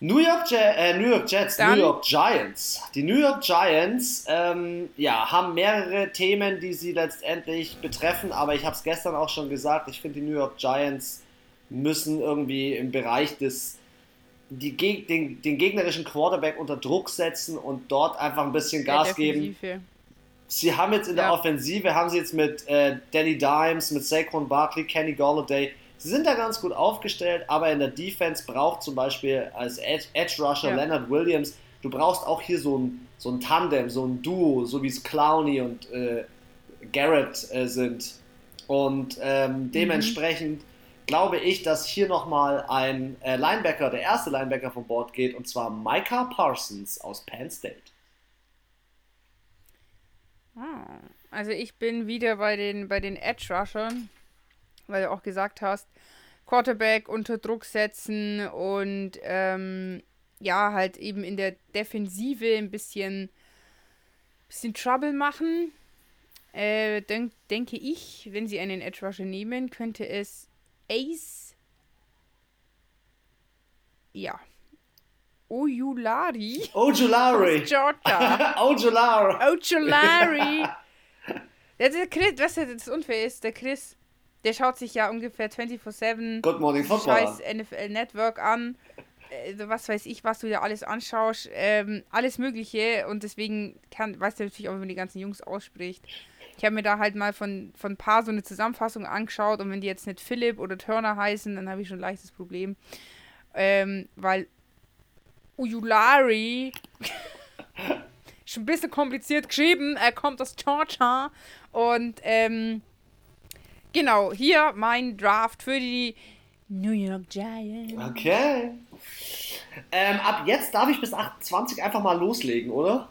New York, äh, New York Jets, Dann- New York Giants. Die New York Giants ähm, ja, haben mehrere Themen, die sie letztendlich betreffen, aber ich habe es gestern auch schon gesagt, ich finde, die New York Giants müssen irgendwie im Bereich des die, den, den gegnerischen Quarterback unter Druck setzen und dort einfach ein bisschen Gas Der geben. Sie haben jetzt in der Ja. Offensive, haben sie jetzt mit äh, Danny Dimes, mit Saquon Barkley, Kenny Galladay, sie sind da ganz gut aufgestellt, aber in der Defense braucht zum Beispiel als Edge, Edge Rusher Ja. Leonard Williams, du brauchst auch hier so ein, so ein Tandem, so ein Duo, so wie es Clowney und äh, Garrett äh, sind. Und ähm, dementsprechend glaube ich, dass hier nochmal ein äh, Linebacker, der erste Linebacker vom Board geht, und zwar Micah Parsons aus Penn State. Ah, also ich bin wieder bei den, bei den Edge Rushern, weil du auch gesagt hast, Quarterback unter Druck setzen und ähm, ja, halt eben in der Defensive ein bisschen, bisschen Trouble machen. Äh, denk, denke ich, wenn sie einen Edge Rusher nehmen, könnte es Ace. Ja. Ojulari! aus Georgia. Ojulari! Ojolari. Der, der Chris, was ja das unfair ist, der Chris, der schaut sich ja ungefähr 24-7 Good Morning Football. scheiß NFL Network an. Äh, was weiß ich, was du da alles anschaust. Ähm, alles Mögliche. Und deswegen kann, weißt du natürlich auch, wenn man die ganzen Jungs ausspricht. Ich habe mir da halt mal von, von ein paar so eine Zusammenfassung angeschaut. Und wenn die jetzt nicht Philipp oder Turner heißen, dann habe ich schon ein leichtes Problem. Ähm, weil Ujulari schon ein bisschen kompliziert geschrieben. Er kommt aus Georgia. Und ähm, genau, hier mein Draft für die New York Giants. Okay. Ähm, ab jetzt darf ich bis 28 einfach mal loslegen, oder?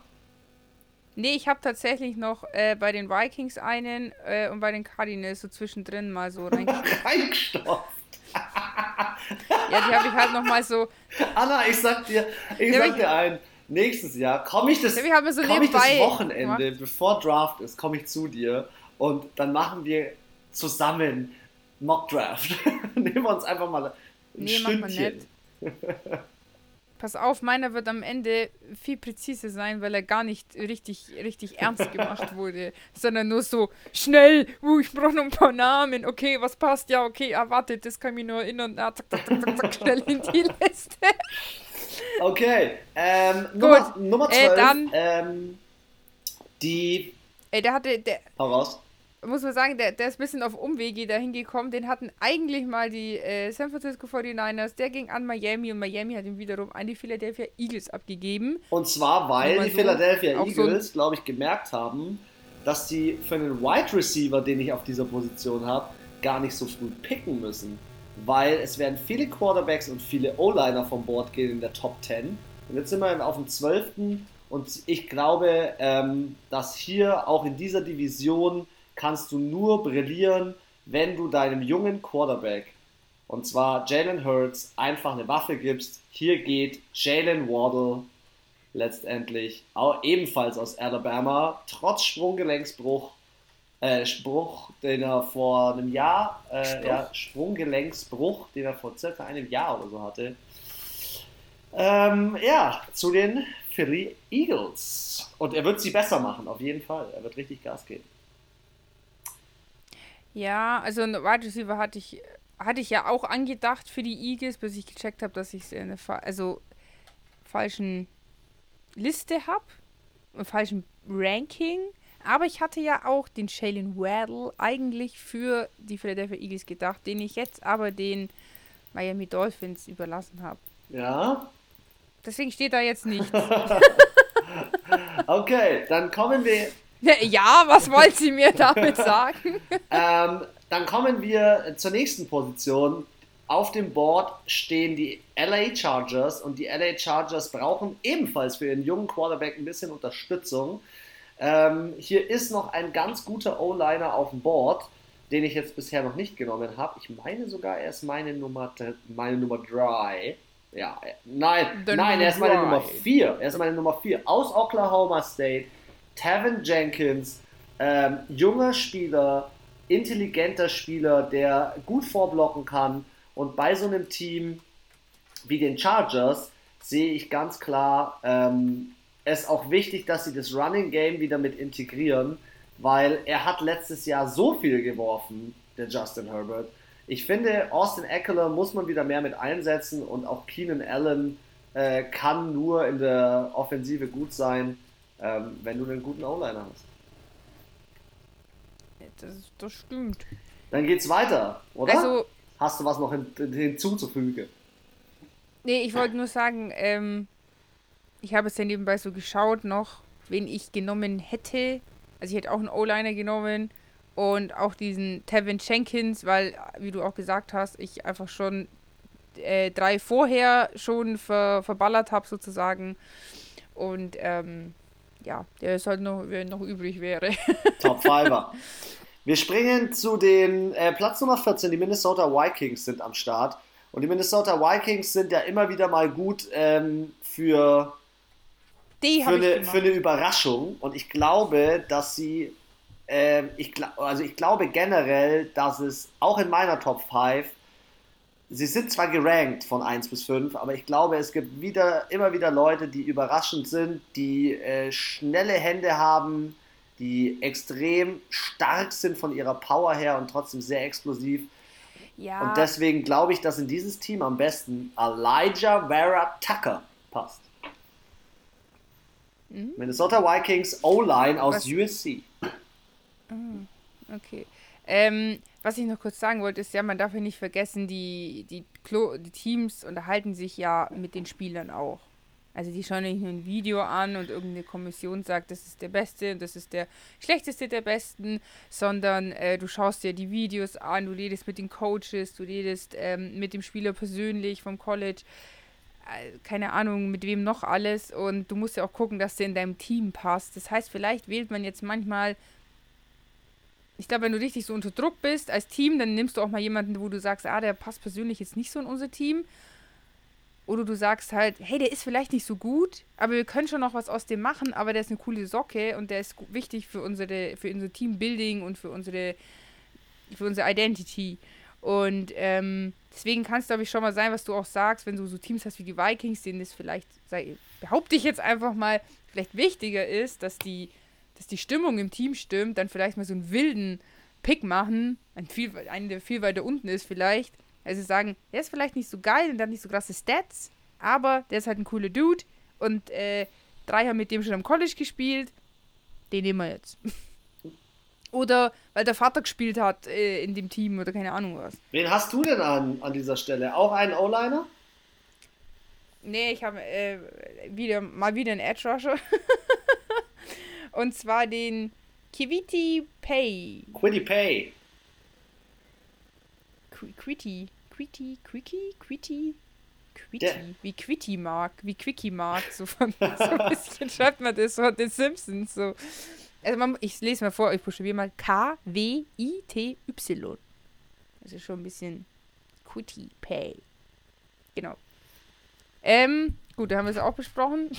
Nee, ich habe tatsächlich noch äh, bei den Vikings einen äh, und bei den Cardinals so zwischendrin mal so. Reingestopft. ja, die habe ich halt noch mal so. Anna, ich sag dir, ich sag aber dir ein, nächstes Jahr komme ich das, haben so komm ich das Wochenende, bevor Draft ist, komme ich zu dir und dann machen wir zusammen Mock Draft. Nehmen wir uns einfach mal ein Nee, macht man Stündchen. nicht. Pass auf, meiner wird am Ende viel präziser sein, weil er gar nicht richtig, richtig ernst gemacht wurde, sondern nur so schnell, uh, ich brauche noch ein paar Namen, okay, was passt, ja, okay, erwartet, das kann ich mich nur erinnern, ah, zack, zack, zack, zack, zack, schnell in die Liste. Okay, ähm, Nummer, Nummer äh, 12, dann- ähm, die, Ey, der hatte, der, hau raus. Muss man sagen, der, der ist ein bisschen auf Umwege dahin gekommen. Den hatten eigentlich mal die äh, San Francisco 49ers. Der ging an Miami und Miami hat ihm wiederum an die Philadelphia Eagles abgegeben. Und zwar, weil mal die so, Philadelphia auch so Eagles, glaube ich, gemerkt haben, dass die für einen Wide Receiver, den ich auf dieser Position habe, gar nicht so früh picken müssen. Weil es werden viele Quarterbacks und viele O-Liner vom Board gehen in der Top 10. Und jetzt sind wir auf dem 12. Und ich glaube, ähm, dass hier auch in dieser Division kannst du nur brillieren, wenn du deinem jungen Quarterback, und zwar Jalen Hurts, einfach eine Waffe gibst. Hier geht Jalen Waddle letztendlich auch ebenfalls aus Alabama, trotz Sprunggelenksbruch äh, Spruch, den er vor einem Jahr, äh, ja, Sprunggelenksbruch, den er vor circa einem Jahr oder so hatte. Ähm, ja, zu den Philly Eagles. Und er wird sie besser machen, auf jeden Fall. Er wird richtig Gas geben. Ja, also ein Wide Receiver hatte ich, hatte ich ja auch angedacht für die Eagles, bis ich gecheckt habe, dass ich es in der also, falschen Liste habe, im falschen Ranking. Aber ich hatte ja auch den Shalen Waddle eigentlich für die Philadelphia Eagles gedacht, den ich jetzt aber den Miami Dolphins überlassen habe. Ja. Deswegen steht da jetzt nichts. okay, dann kommen wir. Ja, was wollt Sie mir damit sagen? ähm, dann kommen wir zur nächsten Position. Auf dem Board stehen die LA Chargers und die LA Chargers brauchen ebenfalls für ihren jungen Quarterback ein bisschen Unterstützung. Ähm, hier ist noch ein ganz guter O-Liner auf dem Board, den ich jetzt bisher noch nicht genommen habe. Ich meine sogar, er ist meine Nummer, meine Nummer 3. Ja, nein, The nein, er ist meine Nummer 4. Er ist meine Nummer 4 aus Oklahoma State. Tevin Jenkins, ähm, junger Spieler, intelligenter Spieler, der gut vorblocken kann. Und bei so einem Team wie den Chargers sehe ich ganz klar ähm, es auch wichtig, dass sie das Running Game wieder mit integrieren, weil er hat letztes Jahr so viel geworfen, der Justin Herbert. Ich finde, Austin Eckler muss man wieder mehr mit einsetzen und auch Keenan Allen äh, kann nur in der Offensive gut sein, ähm, wenn du einen guten O-Liner hast. Das, das stimmt. Dann geht's weiter, oder? Also, Hast du was noch hin, hinzuzufügen? Nee, ich wollte nur sagen, ähm, ich habe es ja nebenbei so geschaut noch, wen ich genommen hätte. Also ich hätte auch einen O-Liner genommen und auch diesen Tevin Jenkins, weil, wie du auch gesagt hast, ich einfach schon äh, drei vorher schon ver verballert habe sozusagen. Und ähm, ja, der ist halt noch, wer noch übrig wäre. Top 5 Wir springen zu den äh, Platz Nummer 14. Die Minnesota Vikings sind am Start. Und die Minnesota Vikings sind ja immer wieder mal gut ähm, für die für, eine, für eine Überraschung. Und ich glaube, dass sie, äh, ich, also ich glaube generell, dass es auch in meiner Top 5, sie sind zwar gerankt von 1 bis 5, aber ich glaube, es gibt wieder, immer wieder Leute, die überraschend sind, die äh, schnelle Hände haben, die extrem stark sind von ihrer Power her und trotzdem sehr explosiv. Ja. Und deswegen glaube ich, dass in dieses Team am besten Elijah Vera Tucker passt. Mhm. Minnesota Vikings O-Line aus was? USC. Ah, okay. Ähm, was ich noch kurz sagen wollte, ist ja, man darf ja nicht vergessen, die, die, Klo die Teams unterhalten sich ja mit den Spielern auch. Also die schauen nicht nur ein Video an und irgendeine Kommission sagt, das ist der Beste und das ist der Schlechteste der Besten, sondern äh, du schaust dir die Videos an, du redest mit den Coaches, du redest ähm, mit dem Spieler persönlich vom College. Äh, keine Ahnung, mit wem noch alles. Und du musst ja auch gucken, dass der in deinem Team passt. Das heißt, vielleicht wählt man jetzt manchmal. Ich glaube, wenn du richtig so unter Druck bist als Team, dann nimmst du auch mal jemanden, wo du sagst, ah, der passt persönlich jetzt nicht so in unser Team. Oder du sagst halt, hey, der ist vielleicht nicht so gut, aber wir können schon noch was aus dem machen, aber der ist eine coole Socke und der ist wichtig für unsere, für unser Teambuilding und für unsere, für unsere Identity. Und ähm, deswegen kann es, glaube ich, schon mal sein, was du auch sagst, wenn du so Teams hast wie die Vikings, denen es vielleicht, sei, behaupte ich jetzt einfach mal, vielleicht wichtiger ist, dass die, dass die Stimmung im Team stimmt, dann vielleicht mal so einen wilden Pick machen, ein viel, einen, der viel weiter unten ist vielleicht. Also sagen, der ist vielleicht nicht so geil und hat nicht so krasse Stats, aber der ist halt ein cooler Dude und äh, drei haben mit dem schon am College gespielt, den nehmen wir jetzt. Oder weil der Vater gespielt hat äh, in dem Team oder keine Ahnung was. Wen hast du denn an, an dieser Stelle? Auch einen O-Liner? Nee, ich habe äh, wieder, mal wieder einen Edge Rusher. Und zwar den Kiviti Pay. Quitty Pay. Qu Quitty. Quitty, Quickie, Quitty, Quitty, wie Quitty Mark, wie Quickie Mark, so von so ein bisschen schreibt man das von den Simpsons so. Also man, ich lese mal vor, ich buchstabiere mal K-W-I-T-Y. Das ist schon ein bisschen Quitty Pay. Genau. Ähm, gut, da haben wir es auch besprochen.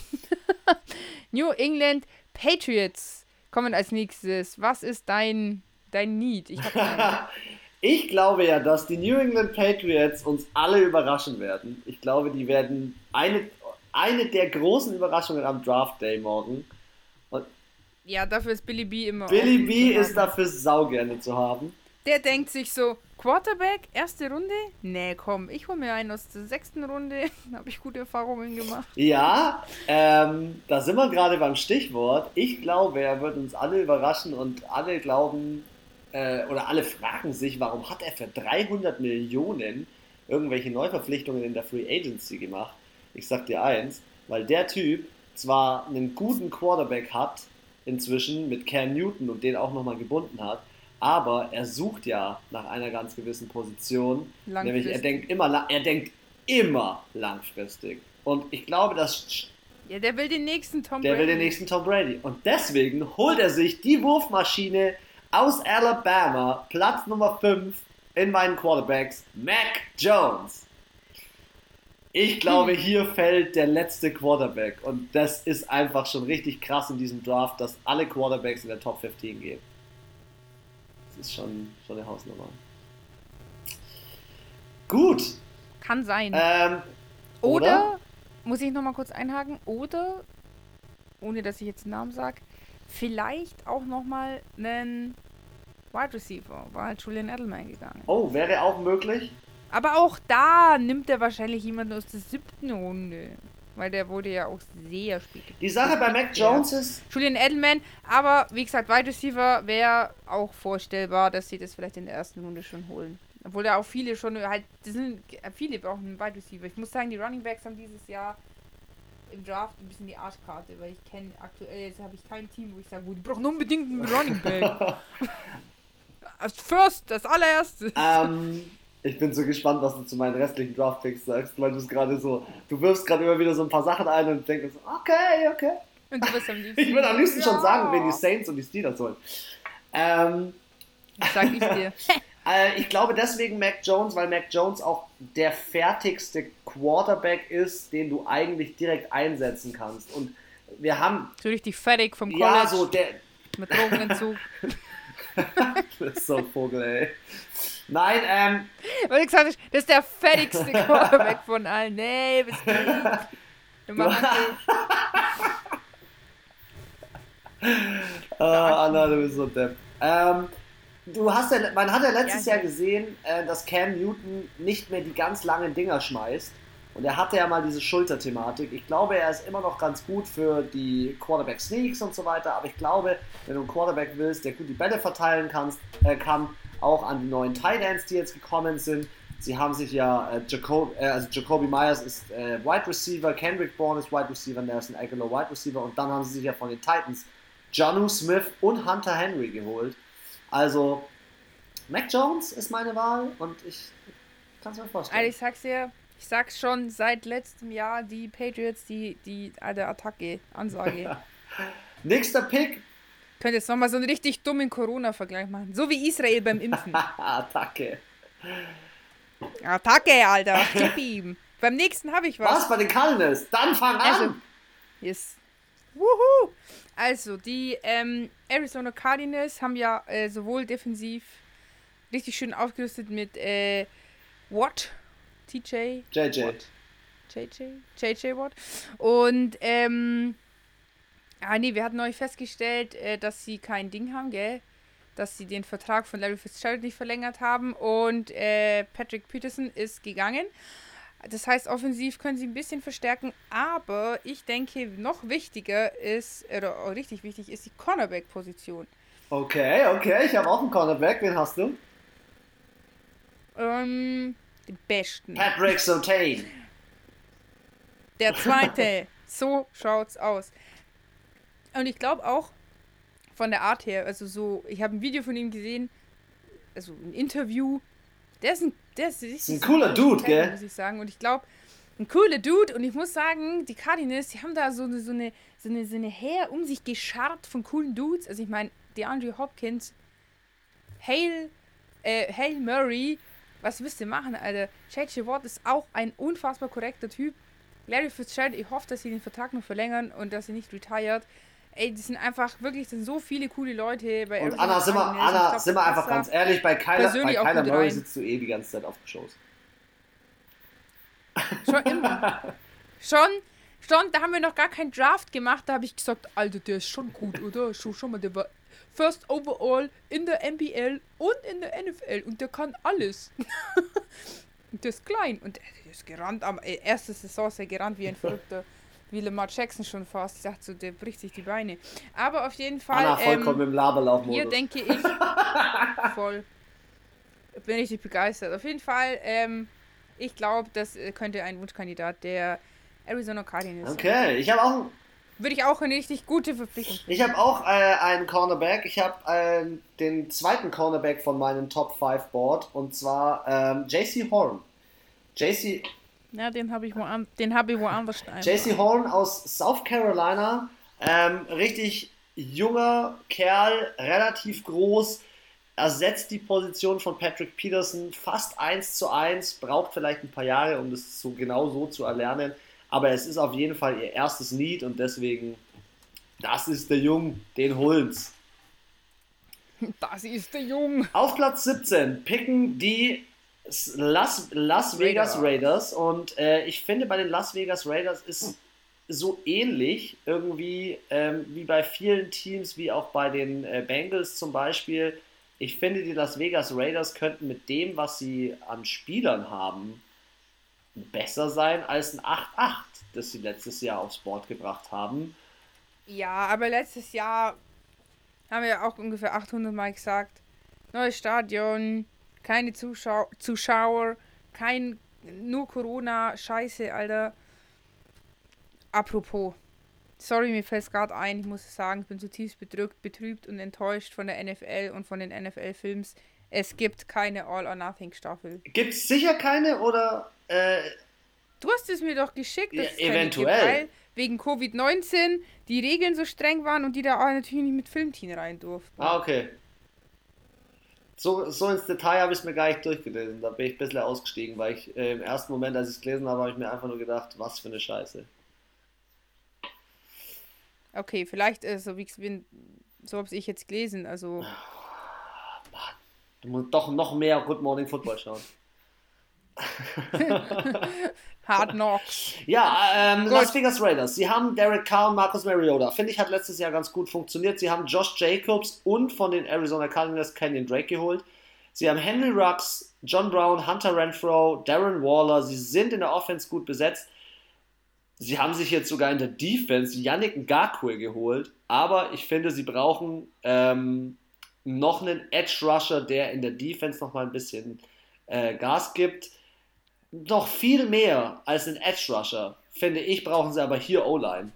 New England Patriots kommen als nächstes. Was ist dein dein Need. Ich, ich glaube ja, dass die New England Patriots uns alle überraschen werden. Ich glaube, die werden eine, eine der großen Überraschungen am Draft Day morgen. Und ja, dafür ist Billy B immer. Billy B ist dafür saugerne zu haben. Der denkt sich so, Quarterback, erste Runde? Nee, komm, ich hole mir einen aus der sechsten Runde. da habe ich gute Erfahrungen gemacht. Ja, ähm, da sind wir gerade beim Stichwort. Ich glaube, er wird uns alle überraschen und alle glauben, äh, oder alle fragen sich, warum hat er für 300 Millionen irgendwelche Neuverpflichtungen in der Free Agency gemacht? Ich sag dir eins, weil der Typ zwar einen guten Quarterback hat, inzwischen mit Cam Newton und den auch nochmal gebunden hat, aber er sucht ja nach einer ganz gewissen Position. Nämlich er denkt immer, er denkt immer langfristig. Und ich glaube, dass. Ja, der will den nächsten Tom Brady. Der will den nächsten Tom Brady. Und deswegen holt er sich die Wurfmaschine aus Alabama, Platz Nummer 5 in meinen Quarterbacks, Mac Jones. Ich glaube, hm. hier fällt der letzte Quarterback. Und das ist einfach schon richtig krass in diesem Draft, dass alle Quarterbacks in der Top 15 gehen. Ist schon, schon eine Hausnummer. Gut. Kann sein. Ähm, oder, oder, muss ich nochmal kurz einhaken, oder, ohne dass ich jetzt den Namen sage, vielleicht auch nochmal einen Wide Receiver, war halt Julian Edelman gegangen. Oh, wäre auch möglich. Aber auch da nimmt er wahrscheinlich jemanden aus der siebten Runde. Weil der wurde ja auch sehr spät. Die Sache bei Mac Jones ja. ist. Julian Edelman, aber wie gesagt, Wide Receiver wäre auch vorstellbar, dass sie das vielleicht in der ersten Runde schon holen. Obwohl da auch viele schon halt, das sind viele brauchen einen Wide Receiver. Ich muss sagen, die Running Backs haben dieses Jahr im Draft ein bisschen die Arschkarte, weil ich kenne aktuell, jetzt habe ich kein Team, wo ich sage, wo die brauchen unbedingt einen Running Back. Als First, das allererste. Ähm, ich bin so gespannt, was du zu meinen restlichen Draftpicks sagst, weil du es gerade so, du wirfst gerade immer wieder so ein paar Sachen ein und denkst so, okay, okay. Und du bist am liebsten. Ich würde am liebsten ja. schon sagen, wen die Saints und die Steelers holen. Ähm, Sag ich dir. äh, ich glaube deswegen Mac Jones, weil Mac Jones auch der fertigste Quarterback ist, den du eigentlich direkt einsetzen kannst. Und wir haben. So richtig fertig vom College. Ja, so der. Mit Drogenentzug. das ist so ein Vogel, ey. Nein, ähm. Weil ich gesagt das ist der fertigste Quarterback von allen. Nee, bist du nicht. Oh, Anna, du bist so depp. Ähm, du hast ja, man hat ja letztes ja, Jahr gesehen, äh, dass Cam Newton nicht mehr die ganz langen Dinger schmeißt. Und er hatte ja mal diese Schulterthematik. Ich glaube, er ist immer noch ganz gut für die Quarterback Sneaks und so weiter. Aber ich glaube, wenn du einen Quarterback willst, der gut die Bälle verteilen kannst, äh, kann, auch an die neuen Titans, die jetzt gekommen sind. Sie haben sich ja, äh, Jacob, äh, also Jacoby Myers ist äh, Wide Receiver, Kendrick Bourne ist Wide Receiver, Nelson Aguilar Wide Receiver und dann haben sie sich ja von den Titans Janu Smith und Hunter Henry geholt. Also, Mac Jones ist meine Wahl und ich kann es mir vorstellen. Also ich sag's dir, ich sag's schon seit letztem Jahr, die Patriots, die, die der Attacke, Ansage. Nächster Pick, könnte jetzt nochmal so einen richtig dummen Corona-Vergleich machen. So wie Israel beim Impfen. Attacke. Attacke, Alter. Tipp ihm. beim nächsten habe ich was. Was? Bei den Cardinals? Dann fang also, an. Yes. Wuhu. Also, die ähm, Arizona Cardinals haben ja äh, sowohl defensiv richtig schön aufgerüstet mit äh, Watt, TJ. JJ. Watt. JJ. JJ Watt. Und ähm, Ah, nee, wir hatten euch festgestellt, äh, dass sie kein Ding haben, gell? Dass sie den Vertrag von Larry Fitzgerald nicht verlängert haben und äh, Patrick Peterson ist gegangen. Das heißt, offensiv können sie ein bisschen verstärken, aber ich denke, noch wichtiger ist, oder richtig wichtig ist die Cornerback-Position. Okay, okay, ich habe auch einen Cornerback. Wen hast du? Ähm, den besten. Patrick Sotain. Der zweite. so schaut's aus. Und ich glaube auch von der Art her, also so, ich habe ein Video von ihm gesehen, also ein Interview. Der ist ein, der ist, ein cooler Dude, gell? Muss ich sagen. Und ich glaube, ein cooler Dude. Und ich muss sagen, die Cardinals, die haben da so eine, so eine, so eine, so eine Heer um sich gescharrt von coolen Dudes. Also ich meine, DeAndre Hopkins, Hale, äh, Hale Murray, was wisst ihr machen, Alter? J.J. Watt ist auch ein unfassbar korrekter Typ. Larry Fitzgerald, ich hoffe, dass sie den Vertrag noch verlängern und dass er nicht retired. Ey, das sind einfach wirklich sind so viele coole Leute bei Und Anna, sind wir, Anna, glaub, sind wir einfach ganz ehrlich, bei Kyler, bei Kyler Murray sitzt du eh die ganze Zeit auf dem Schoß. Schon immer. schon, schon, da haben wir noch gar keinen Draft gemacht, da habe ich gesagt, Alter, der ist schon gut, oder? Schon, schon mal, der war First Overall in der MBL und in der NFL und der kann alles. der ist klein und der ist gerannt am äh, erste Saison ist er gerannt wie ein Verrückter. Wie Lamar Jackson schon fast. Ich dachte so, der bricht sich die Beine. Aber auf jeden Fall. Anna vollkommen ähm, im Laberlauf Hier denke ich. voll. Bin richtig begeistert. Auf jeden Fall, ähm, ich glaube, das äh, könnte ein Wunschkandidat der Arizona Cardinals sein. Okay, ich habe auch würde ich auch eine richtig gute Verpflichtung. Ich habe auch äh, einen Cornerback. Ich habe äh, den zweiten Cornerback von meinem Top 5 Board und zwar ähm, JC Horn. JC. Ja, den habe ich, woan hab ich woanders. JC Horn aus South Carolina. Ähm, richtig junger Kerl, relativ groß. Ersetzt die Position von Patrick Peterson fast 1 zu 1. Braucht vielleicht ein paar Jahre, um das so genau so zu erlernen aber es ist auf jeden Fall ihr erstes Lied und deswegen, das ist der Jung, den holen's. Das ist der Jung. Auf Platz 17 picken die Las, Las Vegas Raiders und äh, ich finde bei den Las Vegas Raiders ist so ähnlich irgendwie ähm, wie bei vielen Teams, wie auch bei den äh, Bengals zum Beispiel. Ich finde, die Las Vegas Raiders könnten mit dem, was sie an Spielern haben, besser sein als ein 8-8, das sie letztes Jahr aufs Board gebracht haben. Ja, aber letztes Jahr haben wir auch ungefähr 800 Mal gesagt, neues Stadion, keine Zuschau Zuschauer, kein nur Corona, Scheiße, Alter. Apropos, sorry, mir fällt es gerade ein, ich muss sagen, ich bin zutiefst bedrückt, betrübt und enttäuscht von der NFL und von den NFL-Films. Es gibt keine All-or-Nothing-Staffel. Gibt es sicher keine oder äh, du hast es mir doch geschickt, dass ja, es eventuell. Gibt, wegen Covid-19 die Regeln so streng waren und die da auch natürlich nicht mit Filmteam rein durften. Ah, okay. So, so ins Detail habe ich es mir gar nicht durchgelesen. Da bin ich ein bisschen ausgestiegen, weil ich äh, im ersten Moment, als ich es gelesen habe, habe ich mir einfach nur gedacht, was für eine Scheiße. Okay, vielleicht äh, so wie so habe ich jetzt gelesen. Also. Mann, du musst doch noch mehr Good Morning Football schauen. Hard Knocks. Ja, ähm, Las Vegas Raiders. Sie haben Derek Carr und Marcus Mariota. Finde ich, hat letztes Jahr ganz gut funktioniert. Sie haben Josh Jacobs und von den Arizona Cardinals Kenyon Drake geholt. Sie haben Henry Rux, John Brown, Hunter Renfro, Darren Waller. Sie sind in der Offense gut besetzt. Sie haben sich jetzt sogar in der Defense Yannick Ngakwe geholt. Aber ich finde, sie brauchen ähm, noch einen Edge Rusher, der in der Defense noch mal ein bisschen äh, Gas gibt noch viel mehr als ein Edge Rusher, finde ich, brauchen sie aber hier O-Line.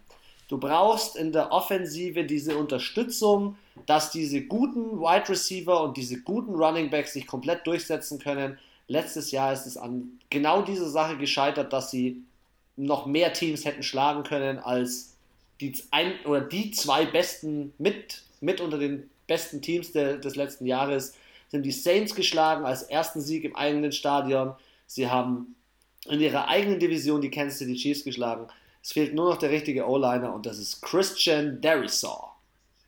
Du brauchst in der Offensive diese Unterstützung, dass diese guten Wide Receiver und diese guten Running Backs sich komplett durchsetzen können. Letztes Jahr ist es an genau diese Sache gescheitert, dass sie noch mehr Teams hätten schlagen können als die ein oder die zwei besten mit, mit unter den besten Teams de, des letzten Jahres sind die Saints geschlagen als ersten Sieg im eigenen Stadion. Sie haben in ihrer eigenen Division die Kansas City Chiefs geschlagen. Es fehlt nur noch der richtige O-Liner und das ist Christian Derisaw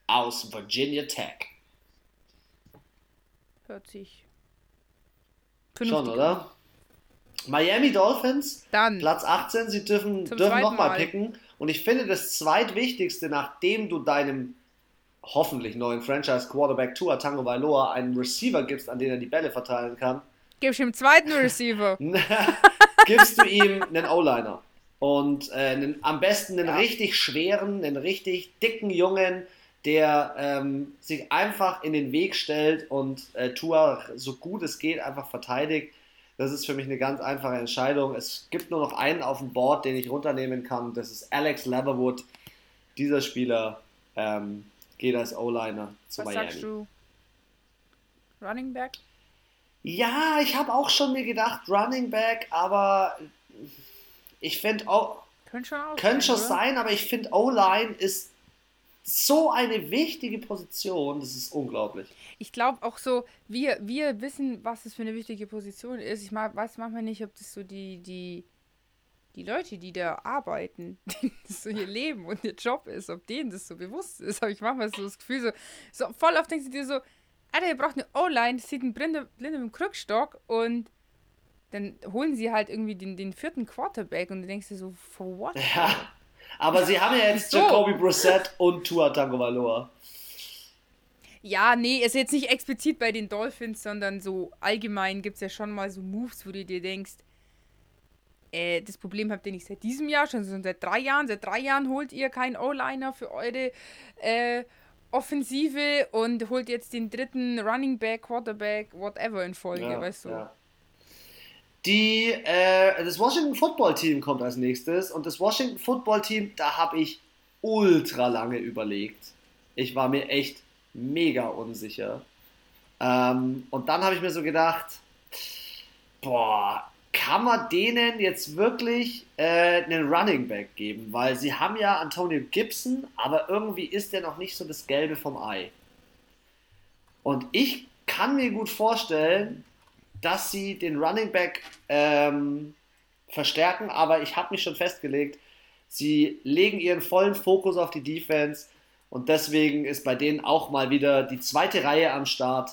aus Virginia Tech. Hört sich. Schon, oder? Miami Dolphins, Dann. Platz 18. Sie dürfen, dürfen nochmal picken. Und ich finde, das zweitwichtigste, nachdem du deinem hoffentlich neuen Franchise-Quarterback Tua Tango Vailoa einen Receiver gibst, an den er die Bälle verteilen kann, Gibst du ihm zweiten Receiver. Gibst du ihm einen O-Liner. Und äh, einen, am besten einen ja. richtig schweren, einen richtig dicken Jungen, der ähm, sich einfach in den Weg stellt und äh, Tua so gut es geht einfach verteidigt. Das ist für mich eine ganz einfache Entscheidung. Es gibt nur noch einen auf dem Board, den ich runternehmen kann. Das ist Alex Leatherwood. Dieser Spieler ähm, geht als O-Liner zu Was Miami. Sagst du? Running Back? Ja, ich habe auch schon mir gedacht, Running Back, aber ich finde auch. Könnte schon, auch könnte schon sein, aber ich finde O-Line ist so eine wichtige Position, das ist unglaublich. Ich glaube auch so, wir, wir wissen, was das für eine wichtige Position ist. Ich weiß manchmal nicht, ob das so die, die die Leute, die da arbeiten, das so ihr Leben und ihr Job ist, ob denen das so bewusst ist, habe ich manchmal so das Gefühl, so, so voll oft denkst du dir so, Alter, ihr braucht eine O-Line, das sieht ein Blinde, Blinde mit dem Krückstock und dann holen sie halt irgendwie den, den vierten Quarterback und du denkst dir so, for what? Ja, aber sie haben ja jetzt Jacoby Brissett und Tua Tagovailoa. Ja, nee, ist jetzt nicht explizit bei den Dolphins, sondern so allgemein gibt es ja schon mal so Moves, wo du dir denkst, äh, das Problem habt ihr nicht seit diesem Jahr, schon seit drei Jahren. Seit drei Jahren holt ihr keinen O-Liner für eure äh, Offensive und holt jetzt den dritten Running Back, Quarterback, whatever in Folge, ja, weißt du. Ja. Die, äh, das Washington Football Team kommt als nächstes und das Washington Football Team, da habe ich ultra lange überlegt. Ich war mir echt mega unsicher. Ähm, und dann habe ich mir so gedacht, boah, kann man denen jetzt wirklich äh, einen Running Back geben? Weil sie haben ja Antonio Gibson, aber irgendwie ist der noch nicht so das Gelbe vom Ei. Und ich kann mir gut vorstellen, dass sie den Running Back ähm, verstärken, aber ich habe mich schon festgelegt, sie legen ihren vollen Fokus auf die Defense und deswegen ist bei denen auch mal wieder die zweite Reihe am Start.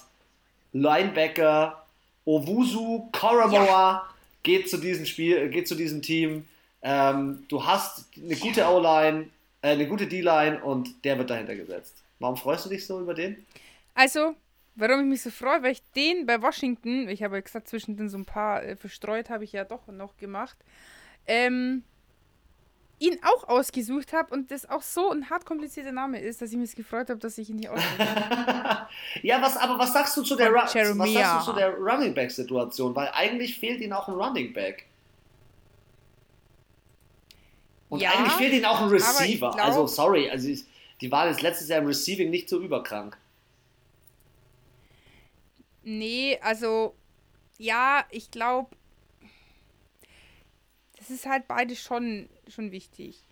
Linebacker, Owusu, Koromoa ja. Geht zu diesem Spiel, geht zu diesem Team. Ähm, du hast eine gute. O-Line, äh, eine gute D-Line und der wird dahinter gesetzt. Warum freust du dich so über den? Also, warum ich mich so freue, weil ich den bei Washington, ich habe ja gesagt, zwischendrin so ein paar äh, verstreut habe ich ja doch noch gemacht. Ähm, ihn auch ausgesucht habe und das auch so ein hart komplizierter Name ist, dass ich mich gefreut habe, dass ich ihn nicht ausgesucht ja, was, aber was sagst du zu der, was sagst du zu der Running Back Situation? Weil eigentlich fehlt ihnen auch ein Running Back. Und ja, eigentlich fehlt ihnen auch ein Receiver. Glaub, also, sorry, also ich, die waren jetzt letztes Jahr im Receiving nicht so überkrank. Nee, also, ja, ich glaube, das ist halt beides schon, schon wichtig.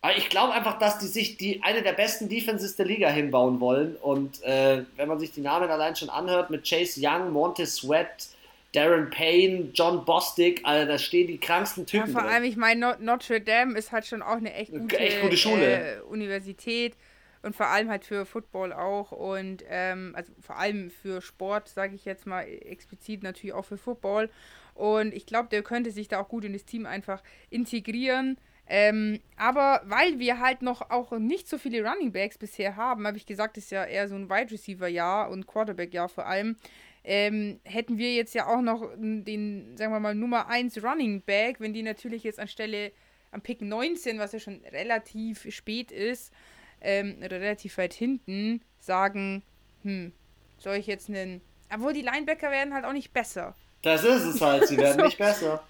Aber ich glaube einfach, dass die sich die eine der besten Defenses der Liga hinbauen wollen. Und äh, wenn man sich die Namen allein schon anhört, mit Chase Young, Montez Sweat, Darren Payne, John Bostic, also da stehen die kranksten Typen. Ja, vor allem, ich meine, Notre Dame ist halt schon auch eine echt gute, echt gute Schule. Äh, Universität und vor allem halt für Football auch und ähm, also vor allem für Sport, sage ich jetzt mal explizit natürlich auch für Football. Und ich glaube, der könnte sich da auch gut in das Team einfach integrieren. Ähm, aber weil wir halt noch auch nicht so viele Running Backs bisher haben, habe ich gesagt, ist ja eher so ein Wide Receiver Jahr und Quarterback Jahr vor allem. Ähm, hätten wir jetzt ja auch noch den, sagen wir mal, Nummer 1 Running Back, wenn die natürlich jetzt anstelle am Pick 19, was ja schon relativ spät ist, ähm, oder relativ weit hinten, sagen, hm, soll ich jetzt einen. Obwohl die Linebacker werden halt auch nicht besser. Das ist es halt, sie werden so. nicht besser.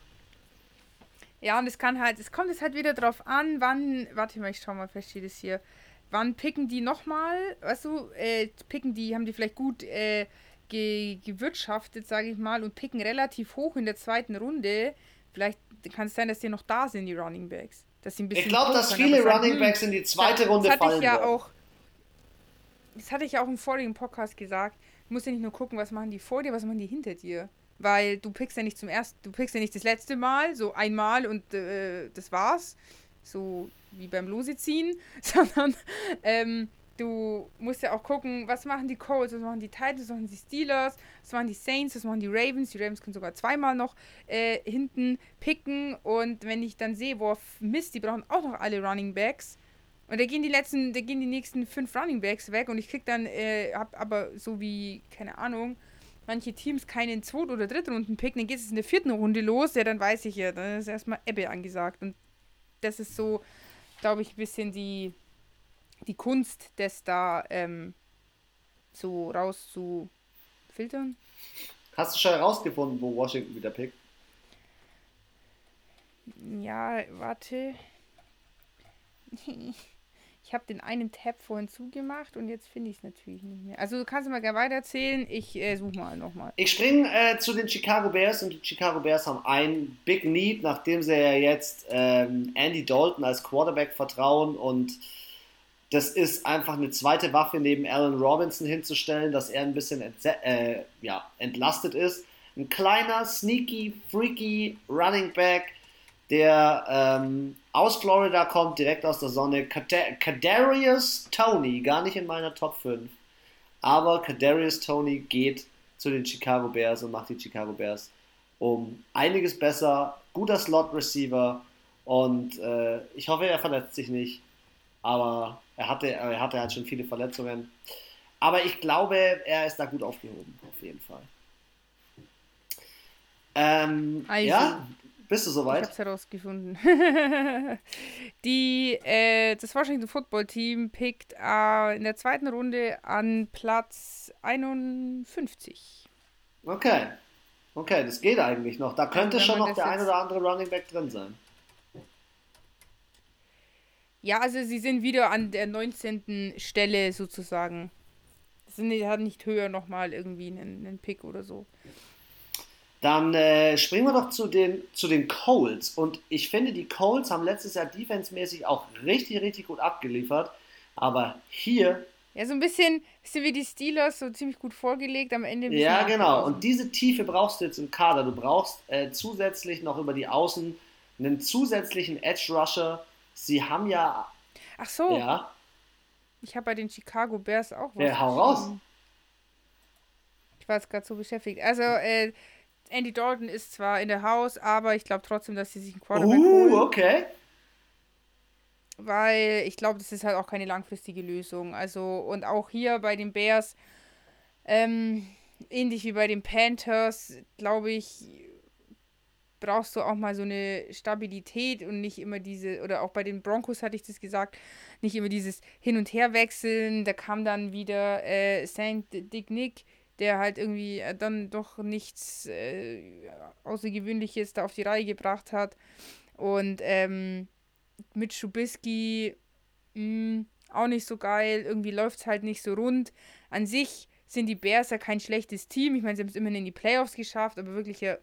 Ja, und es kann halt, es kommt jetzt halt wieder drauf an, wann, warte mal, ich schau mal, vielleicht steht es hier. Wann picken die nochmal, weißt du, äh, picken die, haben die vielleicht gut äh, ge gewirtschaftet, sage ich mal, und picken relativ hoch in der zweiten Runde. Vielleicht kann es sein, dass die noch da sind, die Running Backs. Dass sie ein bisschen ich glaube, dass viele Running Backs in die zweite Runde das fallen. Ich ja auch, das hatte ich ja auch im vorigen Podcast gesagt. Du musst ja nicht nur gucken, was machen die vor dir, was machen die hinter dir weil du pickst ja nicht zum ersten, du pickst ja nicht das letzte Mal, so einmal und äh, das war's, so wie beim Lose ziehen, sondern ähm, du musst ja auch gucken, was machen die Colts, was machen die Titans, was machen die Steelers, was machen die Saints, was machen die Ravens. Die Ravens können sogar zweimal noch äh, hinten picken und wenn ich dann sehe, boah, Mist, die brauchen auch noch alle Running Backs. Und da gehen die letzten, da gehen die nächsten fünf Running Backs weg und ich krieg dann, äh, hab aber so wie, keine Ahnung, manche Teams keinen zweiten oder dritten Runden picken, dann geht es in der vierten Runde los, ja, dann weiß ich ja, dann ist erstmal Ebbe angesagt. Und das ist so, glaube ich, ein bisschen die, die Kunst, das da ähm, so rauszufiltern. Hast du schon herausgefunden, wo Washington wieder pickt? Ja, warte. Habe den einen Tab vorhin zugemacht und jetzt finde ich es natürlich nicht mehr. Also du kannst mal gerne weitererzählen. Ich äh, suche mal nochmal. Ich springe äh, zu den Chicago Bears und die Chicago Bears haben ein Big Need, nachdem sie ja jetzt ähm, Andy Dalton als Quarterback vertrauen und das ist einfach eine zweite Waffe neben Allen Robinson hinzustellen, dass er ein bisschen äh, ja, entlastet ist. Ein kleiner, sneaky, freaky Running Back, der ähm, aus Florida kommt, direkt aus der Sonne. Kadarius Tony, gar nicht in meiner Top 5. Aber Kadarius Tony geht zu den Chicago Bears und macht die Chicago Bears um einiges besser. Guter Slot-Receiver und äh, ich hoffe, er verletzt sich nicht. Aber er hatte, er hatte halt schon viele Verletzungen. Aber ich glaube, er ist da gut aufgehoben, auf jeden Fall. Ähm, also, ja, bist du soweit? Ich hab's herausgefunden. Die, äh, das Washington Football Team pickt äh, in der zweiten Runde an Platz 51. Okay. Okay, das geht eigentlich noch. Da könnte also, schon noch der ein oder andere Running Back drin sein. Ja, also sie sind wieder an der 19. Stelle sozusagen. Sie hat nicht höher nochmal irgendwie einen, einen Pick oder so. Dann äh, springen wir doch zu den, zu den Colts. Und ich finde, die Colts haben letztes Jahr defensemäßig auch richtig, richtig gut abgeliefert. Aber hier. Ja, so ein bisschen, bisschen wie die Steelers, so ziemlich gut vorgelegt am Ende. Ja, genau. Und diese Tiefe brauchst du jetzt im Kader. Du brauchst äh, zusätzlich noch über die Außen einen zusätzlichen Edge Rusher. Sie haben ja. Ach so. Ja. Ich habe bei den Chicago Bears auch was. Ja, hau raus. Ich war jetzt gerade so beschäftigt. Also, äh, Andy Dalton ist zwar in der Haus, aber ich glaube trotzdem, dass sie sich einen Quarterback uh, holen. okay. Weil ich glaube, das ist halt auch keine langfristige Lösung. Also, und auch hier bei den Bears, ähm, ähnlich wie bei den Panthers, glaube ich, brauchst du auch mal so eine Stabilität und nicht immer diese, oder auch bei den Broncos hatte ich das gesagt, nicht immer dieses Hin- und Herwechseln. Da kam dann wieder äh, St. Dick Nick der halt irgendwie äh, dann doch nichts äh, Außergewöhnliches da auf die Reihe gebracht hat. Und ähm, mit Schubisky mh, auch nicht so geil. Irgendwie läuft es halt nicht so rund. An sich sind die Bears ja kein schlechtes Team. Ich meine, sie haben es immerhin in die Playoffs geschafft, aber wirklich ja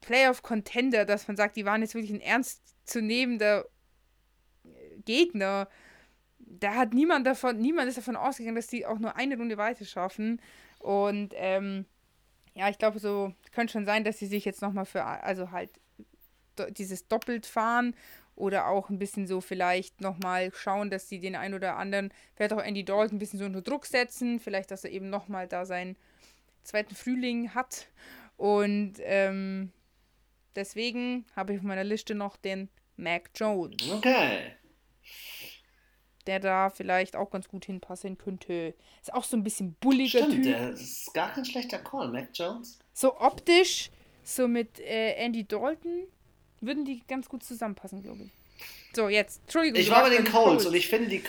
Playoff-Contender, dass man sagt, die waren jetzt wirklich ein ernstzunehmender Gegner. Da hat niemand davon, niemand ist davon ausgegangen, dass die auch nur eine Runde weiter schaffen. Und ähm, ja, ich glaube, so könnte schon sein, dass sie sich jetzt nochmal für, also halt do, dieses doppelt fahren oder auch ein bisschen so vielleicht nochmal schauen, dass sie den ein oder anderen, vielleicht auch Andy Dalton ein bisschen so unter Druck setzen, vielleicht, dass er eben nochmal da seinen zweiten Frühling hat. Und ähm, deswegen habe ich auf meiner Liste noch den Mac Jones. Okay der da vielleicht auch ganz gut hinpassen könnte. Ist auch so ein bisschen bulliger Stimmt, Typ. der ist gar kein schlechter Call, Mac Jones. So optisch, so mit äh, Andy Dalton, würden die ganz gut zusammenpassen, glaube ich. So, jetzt, Entschuldigung. Ich war bei den Colts und ich finde, die.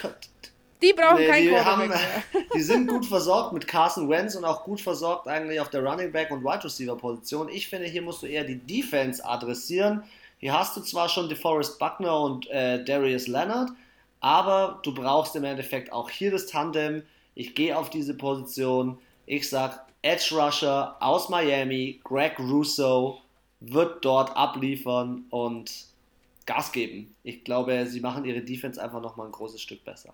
Die brauchen nee, keinen die, haben, die sind gut versorgt mit Carson Wentz und auch gut versorgt eigentlich auf der Running Back und Wide Receiver Position. Ich finde, hier musst du eher die Defense adressieren. Hier hast du zwar schon DeForest Buckner und äh, Darius Leonard, aber du brauchst im Endeffekt auch hier das Tandem. Ich gehe auf diese Position. Ich sag Edge Rusher aus Miami, Greg Russo wird dort abliefern und Gas geben. Ich glaube, sie machen ihre Defense einfach nochmal ein großes Stück besser.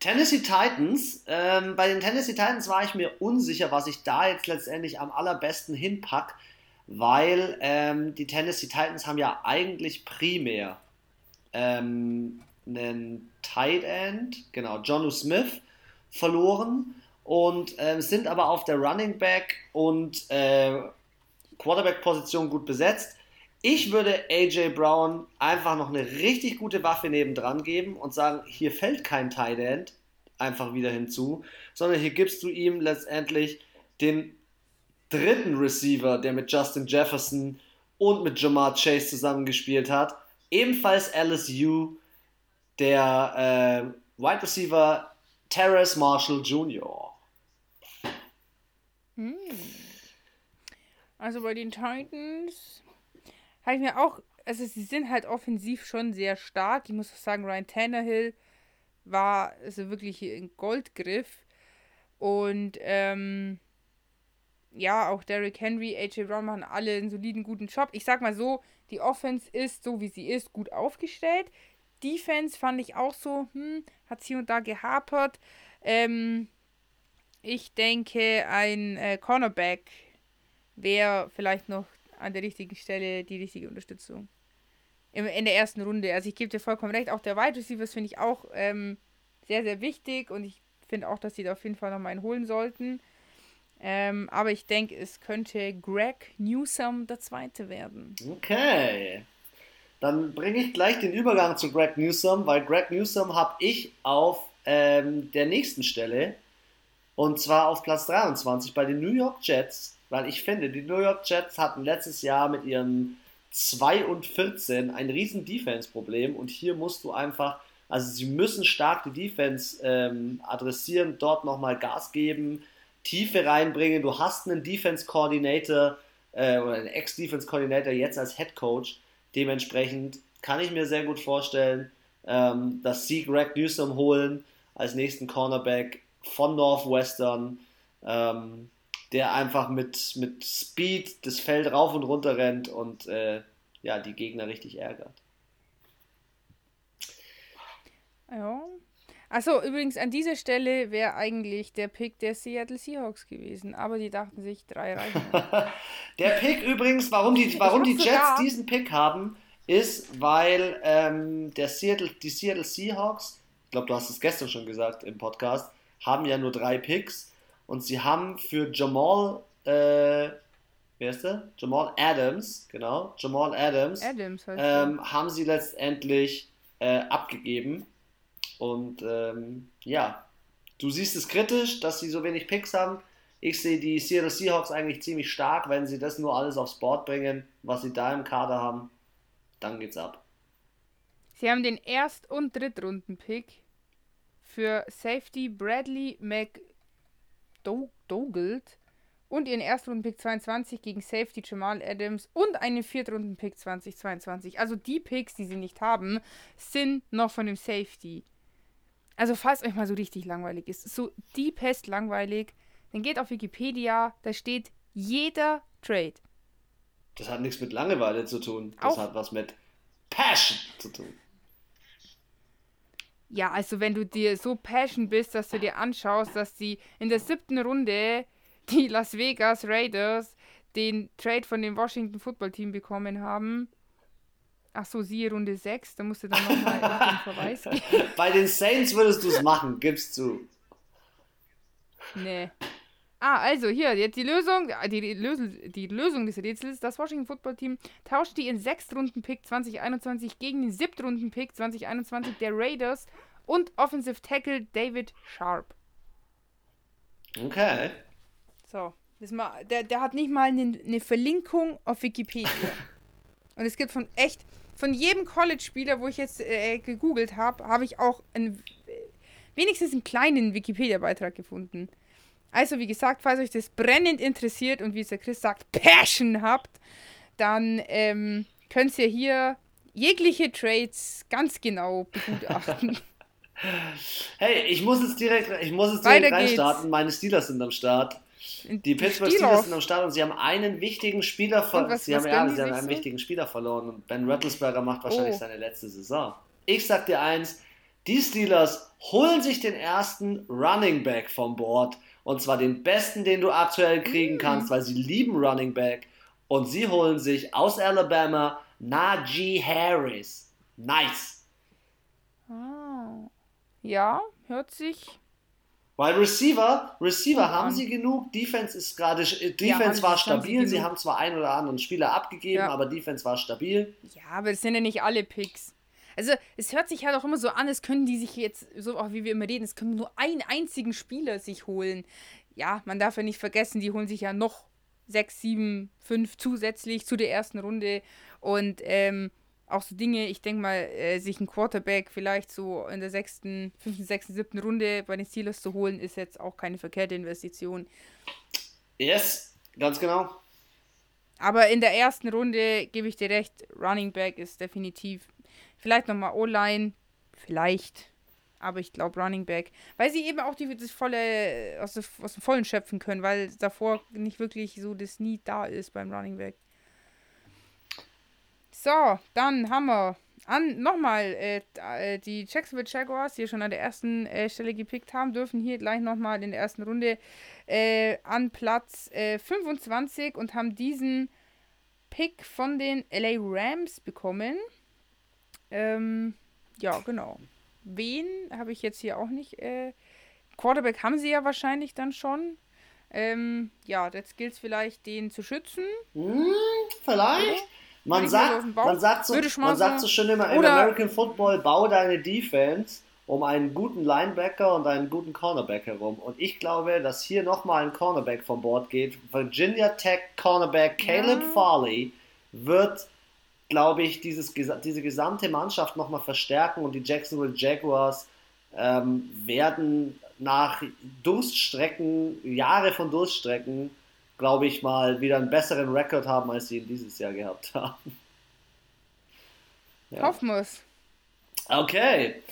Tennessee Titans. Ähm, bei den Tennessee Titans war ich mir unsicher, was ich da jetzt letztendlich am allerbesten hinpack, weil ähm, die Tennessee Titans haben ja eigentlich primär ähm, einen Tight End, genau, Jonu Smith, verloren und äh, sind aber auf der Running Back und äh, Quarterback-Position gut besetzt. Ich würde AJ Brown einfach noch eine richtig gute Waffe nebendran geben und sagen, hier fällt kein Tight End einfach wieder hinzu, sondern hier gibst du ihm letztendlich den dritten Receiver, der mit Justin Jefferson und mit Jamar Chase zusammengespielt hat ebenfalls LSU, der äh, Wide Receiver Terrace Marshall Jr. Hm. Also bei den Titans habe ich mir auch, also sie sind halt offensiv schon sehr stark. Ich muss auch sagen, Ryan Tannehill war also wirklich ein Goldgriff. Und ähm, ja, auch Derrick Henry, AJ Brown machen alle einen soliden, guten Job. Ich sag mal so, die Offense ist, so wie sie ist, gut aufgestellt. Defense fand ich auch so, hm, hat hier und da gehapert. Ähm, ich denke, ein äh, Cornerback wäre vielleicht noch an der richtigen Stelle die richtige Unterstützung. In, in der ersten Runde. Also ich gebe dir vollkommen recht, auch der Wide Receivers finde ich auch ähm, sehr, sehr wichtig und ich finde auch, dass sie da auf jeden Fall nochmal einen holen sollten. Ähm, aber ich denke, es könnte Greg Newsom der Zweite werden. Okay. Dann bringe ich gleich den Übergang zu Greg Newsom, weil Greg Newsom habe ich auf ähm, der nächsten Stelle und zwar auf Platz 23 bei den New York Jets, weil ich finde, die New York Jets hatten letztes Jahr mit ihrem 2 und 14 ein riesen Defense-Problem und hier musst du einfach, also sie müssen stark die Defense ähm, adressieren, dort nochmal Gas geben, Tiefe reinbringen. Du hast einen Defense-Coordinator äh, oder einen Ex-Defense-Coordinator jetzt als Head Coach. Dementsprechend kann ich mir sehr gut vorstellen, ähm, dass sie Greg Newsom holen als nächsten Cornerback von Northwestern, ähm, der einfach mit, mit Speed das Feld rauf und runter rennt und äh, ja, die Gegner richtig ärgert. Ja. Achso, übrigens an dieser Stelle wäre eigentlich der Pick der Seattle Seahawks gewesen, aber die dachten sich drei reichen. der Pick übrigens, warum die, warum die Jets sogar. diesen Pick haben, ist, weil ähm, der Seattle, die Seattle Seahawks, ich glaube, du hast es gestern schon gesagt im Podcast, haben ja nur drei Picks und sie haben für Jamal, äh, wer ist der? Jamal Adams, genau, Jamal Adams, Adams ähm, haben sie letztendlich äh, abgegeben. Und ähm, ja, du siehst es kritisch, dass sie so wenig Picks haben. Ich sehe die Seattle Seahawks eigentlich ziemlich stark, wenn sie das nur alles aufs Board bringen, was sie da im Kader haben. Dann geht's ab. Sie haben den Erst- und Drittrunden-Pick für Safety Bradley McDougald und ihren Erstrunden-Pick 22 gegen Safety Jamal Adams und einen Viertrunden-Pick 2022. Also die Picks, die sie nicht haben, sind noch von dem Safety. Also falls euch mal so richtig langweilig ist, so die Pest langweilig, dann geht auf Wikipedia, da steht jeder Trade. Das hat nichts mit Langeweile zu tun. Das Auch hat was mit Passion zu tun. Ja, also wenn du dir so passion bist, dass du dir anschaust, dass die in der siebten Runde die Las Vegas Raiders den Trade von dem Washington Football Team bekommen haben. Ach so, siehe Runde 6, da musst du dann nochmal den Verweis geben. Bei den Saints würdest du es machen, gibst du. Nee. Ah, also hier, jetzt die Lösung, die, Lösung, die Lösung des Rätsels. Das Washington Football Team tauscht die in Sechstrunden-Pick 2021 gegen den Siebtrunden-Pick 2021 der Raiders und Offensive Tackle David Sharp. Okay. So, das mal, der, der hat nicht mal eine, eine Verlinkung auf Wikipedia. und es gibt von echt, von jedem College-Spieler, wo ich jetzt äh, gegoogelt habe, habe ich auch einen, wenigstens einen kleinen Wikipedia-Beitrag gefunden. Also, wie gesagt, falls euch das brennend interessiert und wie es der Chris sagt, Passion habt, dann ähm, könnt ihr hier jegliche Trades ganz genau begutachten. Hey, ich muss jetzt direkt, ich muss jetzt direkt reinstarten. Meine Steelers sind am Start. Die Pittsburgh Steelers. Sind am Start und sie haben einen wichtigen Spieler verloren. Sie, haben, ja, sie haben einen wichtigen Spieler verloren und Ben Rattlesberger macht wahrscheinlich oh. seine letzte Saison. Ich sag dir eins, die Steelers holen sich den ersten Running Back vom Board und zwar den besten, den du aktuell kriegen kannst, weil sie lieben Running Back. Und sie holen sich aus Alabama Najee Harris. Nice. Ah. Ja, hört sich. Weil Receiver, Receiver haben sie genug. Defense ist gerade, äh, Defense ja, war stabil. Sie, sie, haben zwar einen oder anderen Spieler abgegeben, ja. aber Defense war stabil. Ja, aber das sind ja nicht alle Picks. Also es hört sich halt auch immer so an, als können die sich jetzt, so auch wie wir immer reden, es können nur einen einzigen Spieler sich holen. Ja, man darf ja nicht vergessen, die holen sich ja noch sechs, sieben, fünf zusätzlich zu der ersten Runde. Und ähm, auch so Dinge, ich denke mal, äh, sich ein Quarterback vielleicht so in der sechsten, fünften, sechsten, siebten Runde bei den Steelers zu holen, ist jetzt auch keine verkehrte Investition. Yes, ganz genau. Aber in der ersten Runde gebe ich dir recht, Running Back ist definitiv Vielleicht nochmal O-Line. Vielleicht. Aber ich glaube Running Back. Weil sie eben auch die, das volle, aus, aus dem Vollen schöpfen können, weil davor nicht wirklich so das Need da ist beim Running Back. So, dann haben wir an nochmal äh, äh, die Jacksonville Jaguars, die schon an der ersten äh, Stelle gepickt haben, dürfen hier gleich nochmal in der ersten Runde äh, an Platz 25 äh, und haben diesen Pick von den LA Rams bekommen. Ähm, ja, genau. Wen habe ich jetzt hier auch nicht. Äh, Quarterback haben sie ja wahrscheinlich dann schon. Ähm, ja, jetzt gilt es vielleicht, den zu schützen. Hm, vielleicht. Ja. Man sagt, man, sagt so, man sagt so schön immer, in American Football, bau deine Defense um einen guten Linebacker und einen guten Cornerback herum. Und ich glaube, dass hier nochmal ein Cornerback vom Bord geht. Virginia Tech Cornerback Caleb ja. Farley wird, glaube ich, dieses, diese gesamte Mannschaft nochmal verstärken und die Jacksonville Jaguars ähm, werden nach Durststrecken, Jahre von Durststrecken, glaube ich mal, wieder einen besseren Rekord haben, als sie ihn dieses Jahr gehabt haben. Ja. Hoffen wir es. Okay.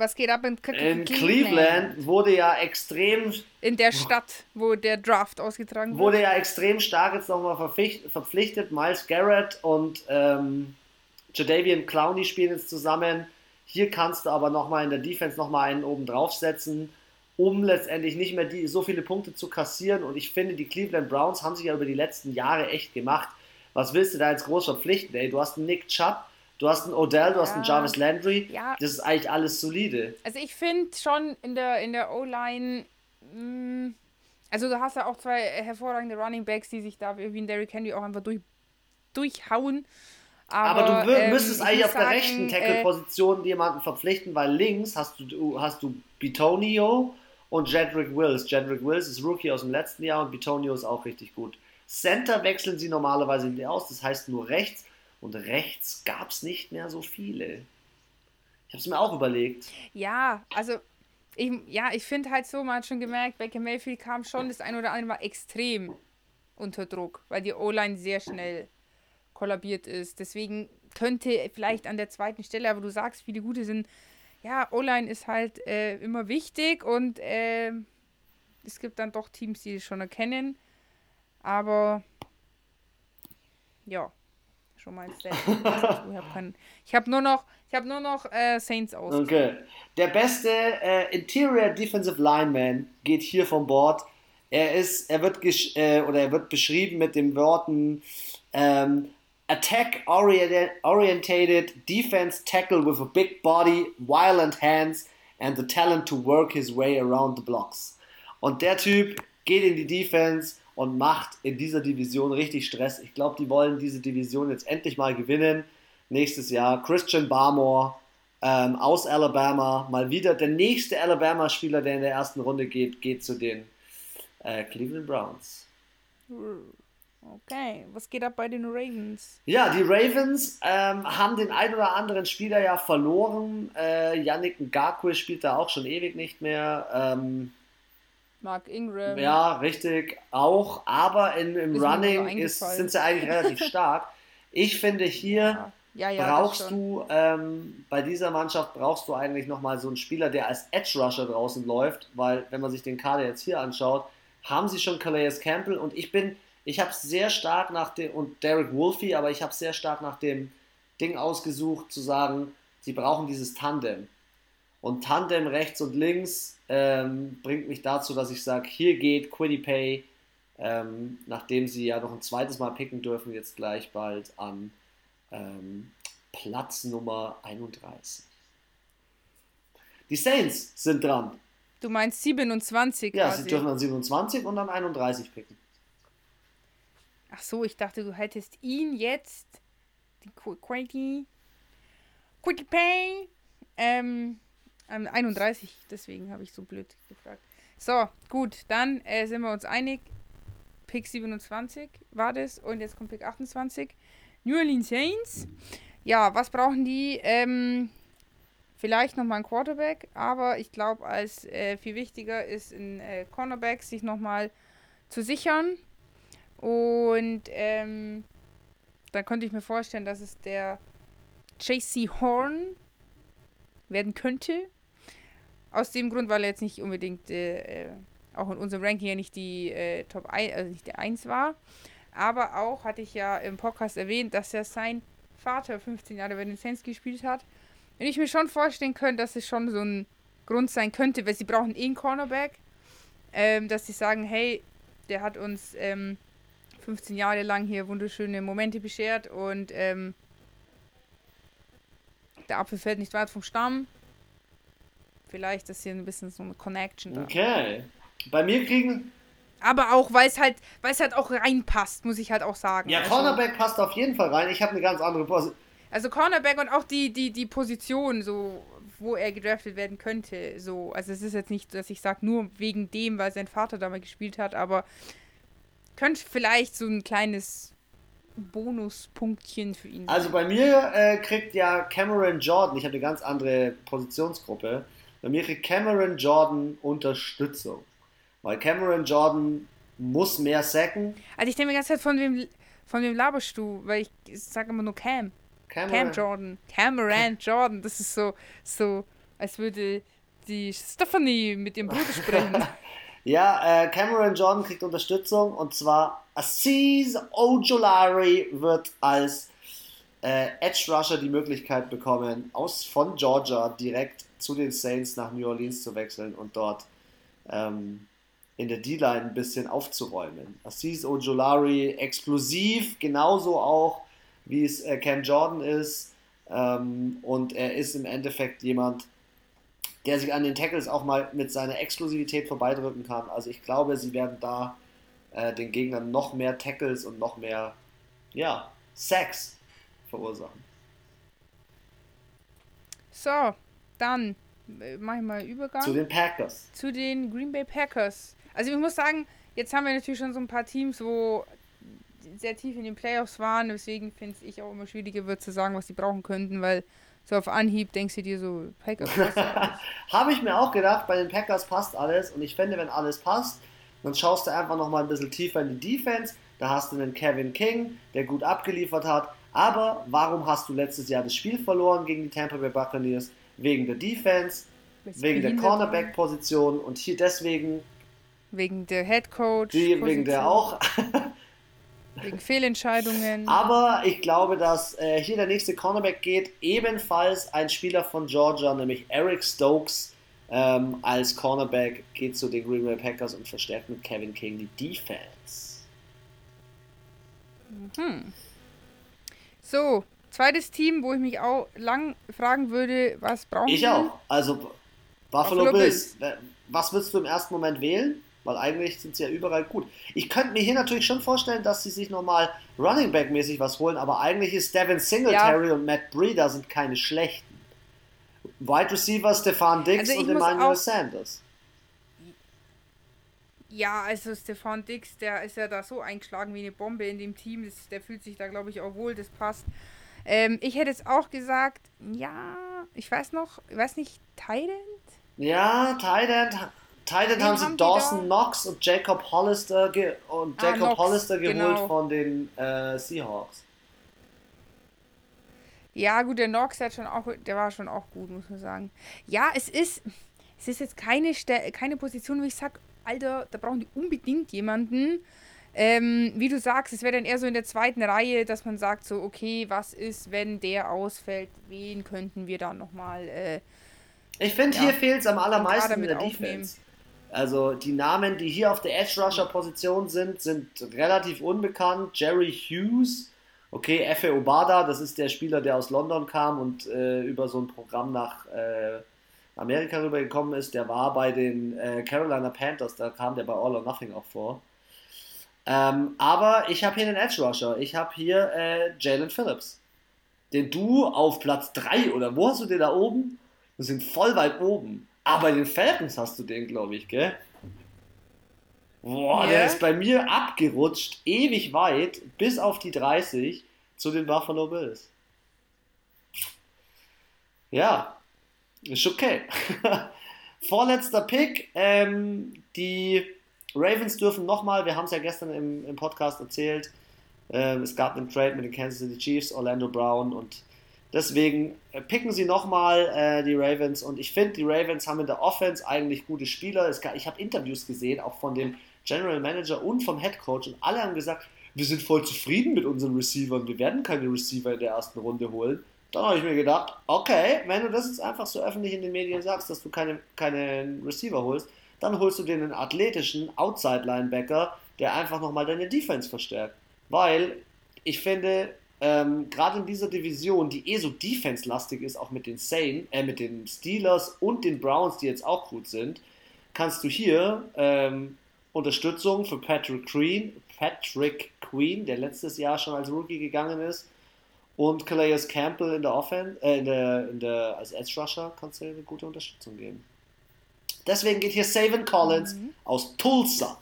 Was geht ab in, in Cleveland? Cleveland wurde ja extrem. In der Stadt, wo der Draft ausgetragen wurde. Wurde ja extrem stark jetzt nochmal verpflichtet. Miles Garrett und ähm, Jadavian Clowney spielen jetzt zusammen. Hier kannst du aber nochmal in der Defense nochmal einen oben draufsetzen, um letztendlich nicht mehr die, so viele Punkte zu kassieren. Und ich finde, die Cleveland Browns haben sich ja über die letzten Jahre echt gemacht. Was willst du da jetzt groß verpflichten? Ey, du hast einen Nick Chubb, Du hast einen Odell, du ja. hast einen Jarvis Landry. Ja. Das ist eigentlich alles solide. Also ich finde schon in der, in der O-Line, mm, also du hast ja auch zwei hervorragende Running Backs, die sich da wie ein Derrick Henry auch einfach durch, durchhauen. Aber, Aber du ähm, müsstest eigentlich auf sagen, der rechten äh, Tackle-Position äh, jemanden verpflichten, weil links hast du, hast du Bitonio und Jedrick Wills. Jedrick Wills ist Rookie aus dem letzten Jahr und Bitonio ist auch richtig gut. Center wechseln sie normalerweise nicht aus, das heißt nur rechts und rechts gab es nicht mehr so viele. Ich habe es mir auch überlegt. Ja, also ich, ja, ich finde halt so, man hat schon gemerkt, Baker Mayfield kam schon das ein oder andere Mal extrem unter Druck, weil die O-Line sehr schnell kollabiert ist. Deswegen könnte vielleicht an der zweiten Stelle, aber du sagst, viele gute sind, ja, O-Line ist halt äh, immer wichtig und äh, es gibt dann doch Teams, die es schon erkennen. Aber ja, schon mal ein ich habe nur noch, ich habe nur noch äh, Saints aus. Okay. Der beste äh, Interior Defensive Lineman geht hier vom Bord. Er ist, er wird äh, oder er wird beschrieben mit den Worten ähm, Attack oriented defense tackle with a big body, violent hands and the talent to work his way around the blocks. Und der Typ geht in die Defense und macht in dieser Division richtig Stress. Ich glaube, die wollen diese Division jetzt endlich mal gewinnen. Nächstes Jahr Christian Barmore ähm, aus Alabama, mal wieder der nächste Alabama-Spieler, der in der ersten Runde geht, geht zu den äh, Cleveland Browns. Okay, was geht ab bei den Ravens? Ja, die Ravens ähm, haben den ein oder anderen Spieler ja verloren. Äh, Yannick Ngakwe spielt da auch schon ewig nicht mehr. Ähm, Mark Ingram. Ja, richtig, auch. Aber in, im ist Running ist, sind sie eigentlich relativ stark. Ich finde, hier ja. Ja, ja, brauchst du, ähm, bei dieser Mannschaft brauchst du eigentlich nochmal so einen Spieler, der als Edge Rusher draußen läuft, weil, wenn man sich den Kader jetzt hier anschaut, haben sie schon Calais Campbell und ich bin, ich habe sehr stark nach dem, und Derek Wolfe, aber ich habe sehr stark nach dem Ding ausgesucht, zu sagen, sie brauchen dieses Tandem. Und Tandem rechts und links ähm, bringt mich dazu, dass ich sage, hier geht Quiddy ähm, nachdem sie ja noch ein zweites Mal picken dürfen, jetzt gleich bald an ähm, Platz Nummer 31. Die Saints sind dran. Du meinst 27? Ja, quasi. sie dürfen an 27 und dann 31 picken. Ach so, ich dachte, du hättest ihn jetzt, die Quiddy, Quiddy Pay, ähm, 31, deswegen habe ich so blöd gefragt. So, gut, dann äh, sind wir uns einig. Pick 27 war das und jetzt kommt Pick 28. New Orleans Saints. Ja, was brauchen die? Ähm, vielleicht nochmal ein Quarterback, aber ich glaube, als äh, viel wichtiger ist ein äh, Cornerback sich nochmal zu sichern. Und ähm, dann könnte ich mir vorstellen, dass es der JC Horn werden könnte. Aus dem Grund, weil er jetzt nicht unbedingt, äh, äh, auch in unserem Ranking ja nicht die äh, Top 1, also nicht der 1 war. Aber auch, hatte ich ja im Podcast erwähnt, dass ja sein Vater 15 Jahre bei den Saints gespielt hat. Und ich mir schon vorstellen könnte, dass es schon so ein Grund sein könnte, weil sie brauchen eh einen Cornerback, ähm, dass sie sagen, hey, der hat uns ähm, 15 Jahre lang hier wunderschöne Momente beschert und ähm, der Apfel fällt nicht weit vom Stamm. Vielleicht ist hier ein bisschen so eine Connection da. Okay. Bei mir kriegen. Aber auch, weil es halt, weil es halt auch reinpasst, muss ich halt auch sagen. Ja, also, Cornerback passt auf jeden Fall rein. Ich habe eine ganz andere Position. Also Cornerback und auch die, die, die Position, so, wo er gedraftet werden könnte. So, also es ist jetzt nicht, dass ich sage, nur wegen dem, weil sein Vater da mal gespielt hat, aber könnte vielleicht so ein kleines Bonuspunktchen für ihn. Also bei mir äh, kriegt ja Cameron Jordan, ich habe eine ganz andere Positionsgruppe, bei mir kriegt Cameron Jordan Unterstützung. Weil Cameron Jordan muss mehr sacken. Also ich denke mir die ganze Zeit, von wem, von wem laberst du? Weil ich sage immer nur Cam. Cameron. Cam Jordan. Cameron Jordan. Das ist so, so, als würde die Stephanie mit ihrem Bruder sprechen. ja, äh, Cameron Jordan kriegt Unterstützung und zwar Aziz Ojolari wird als äh, Edge Rusher die Möglichkeit bekommen, aus von Georgia direkt zu den Saints nach New Orleans zu wechseln und dort ähm, in der D-Line ein bisschen aufzuräumen. Aziz Ojolari explosiv, genauso auch wie es äh, Cam Jordan ist. Ähm, und er ist im Endeffekt jemand, der sich an den Tackles auch mal mit seiner Exklusivität vorbeidrücken kann. Also ich glaube, sie werden da äh, den Gegnern noch mehr Tackles und noch mehr, ja, Sacks verursachen. So, dann äh, mache ich mal Übergang. Zu den Packers. Zu den Green Bay Packers. Also ich muss sagen, jetzt haben wir natürlich schon so ein paar Teams, wo sehr tief in den Playoffs waren, deswegen finde ich auch immer schwieriger wird zu sagen, was sie brauchen könnten, weil so auf Anhieb denkst du dir so, Packers Habe ich mir auch gedacht, bei den Packers passt alles und ich finde, wenn alles passt, dann schaust du einfach nochmal ein bisschen tiefer in die Defense, da hast du einen Kevin King, der gut abgeliefert hat, aber warum hast du letztes Jahr das Spiel verloren gegen die Tampa Bay Buccaneers? Wegen der Defense, wegen der Cornerback-Position und hier deswegen Wegen der Head Coach. Die, wegen der auch. wegen Fehlentscheidungen. Aber ich glaube, dass äh, hier der nächste Cornerback geht. Ebenfalls ein Spieler von Georgia, nämlich Eric Stokes. Ähm, als Cornerback geht zu den Green Bay Packers und verstärkt mit Kevin King die Defense. Mhm. So, zweites Team, wo ich mich auch lang fragen würde, was brauchen wir? Ich auch. Also Buffalo, Buffalo Bills. Bills. Was würdest du im ersten Moment wählen? Weil eigentlich sind sie ja überall gut. Ich könnte mir hier natürlich schon vorstellen, dass sie sich nochmal Running Back mäßig was holen, aber eigentlich ist Devin Singletary ja. und Matt Breeder sind keine schlechten. Wide Receiver Stefan Dix also und Emmanuel Sanders. Ja, also Stefan Dix, der ist ja da so eingeschlagen wie eine Bombe in dem Team. Das, der fühlt sich da, glaube ich, auch wohl, das passt. Ähm, ich hätte jetzt auch gesagt, ja, ich weiß noch, ich weiß nicht, Thailand? Ja, Thailand Titan haben sie Dawson Knox und Jacob Hollister und ah, Jacob ah, Hollister geholt genau. von den äh, Seahawks. Ja, gut, der Knox hat schon auch, der war schon auch gut, muss man sagen. Ja, es ist, es ist jetzt keine, keine Position, wo ich sage, Alter, da brauchen die unbedingt jemanden. Ähm, wie du sagst, es wäre dann eher so in der zweiten Reihe, dass man sagt so, okay, was ist, wenn der ausfällt, wen könnten wir dann nochmal äh, Ich finde, ja, hier fehlt es am allermeisten in der aufnehmen. Also die Namen, die hier auf der Edge Rusher Position sind, sind relativ unbekannt. Jerry Hughes, okay, Efe Obada, das ist der Spieler, der aus London kam und äh, über so ein Programm nach äh, Amerika rübergekommen ist. Der war bei den äh, Carolina Panthers, da kam der bei All or Nothing auch vor. Ähm, aber ich habe hier einen Edge Rusher. Ich habe hier äh, Jalen Phillips. Den du auf Platz 3 oder wo hast du den da oben? Wir sind voll weit oben. Aber bei den Falcons hast du den, glaube ich, gell? Boah, yeah. der ist bei mir abgerutscht, ewig weit, bis auf die 30 zu den Buffalo Bills. Ja, ist okay. Vorletzter Pick. Ähm, die Ravens dürfen nochmal, wir haben es ja gestern im, im Podcast erzählt, ähm, es gab einen Trade mit den Kansas City Chiefs, Orlando Brown und Deswegen äh, picken sie nochmal äh, die Ravens und ich finde, die Ravens haben in der Offense eigentlich gute Spieler. ich habe Interviews gesehen, auch von dem General Manager und vom Head Coach und alle haben gesagt, wir sind voll zufrieden mit unseren Receivern, wir werden keine Receiver in der ersten Runde holen. Dann habe ich mir gedacht, okay, wenn du das jetzt einfach so öffentlich in den Medien sagst, dass du keine, keine Receiver holst, dann holst du den einen athletischen Outside-Linebacker, der einfach nochmal deine Defense verstärkt. Weil ich finde, ähm, gerade in dieser Division, die eh so defense-lastig ist, auch mit den Sane, äh, mit den Steelers und den Browns, die jetzt auch gut sind, kannst du hier ähm, Unterstützung für Patrick Queen, Patrick Queen, der letztes Jahr schon als Rookie gegangen ist, und Calais Campbell in der Offense, äh, in der, in der, als Edge Rusher kannst du eine gute Unterstützung geben. Deswegen geht hier Savin Collins mhm. aus Tulsa.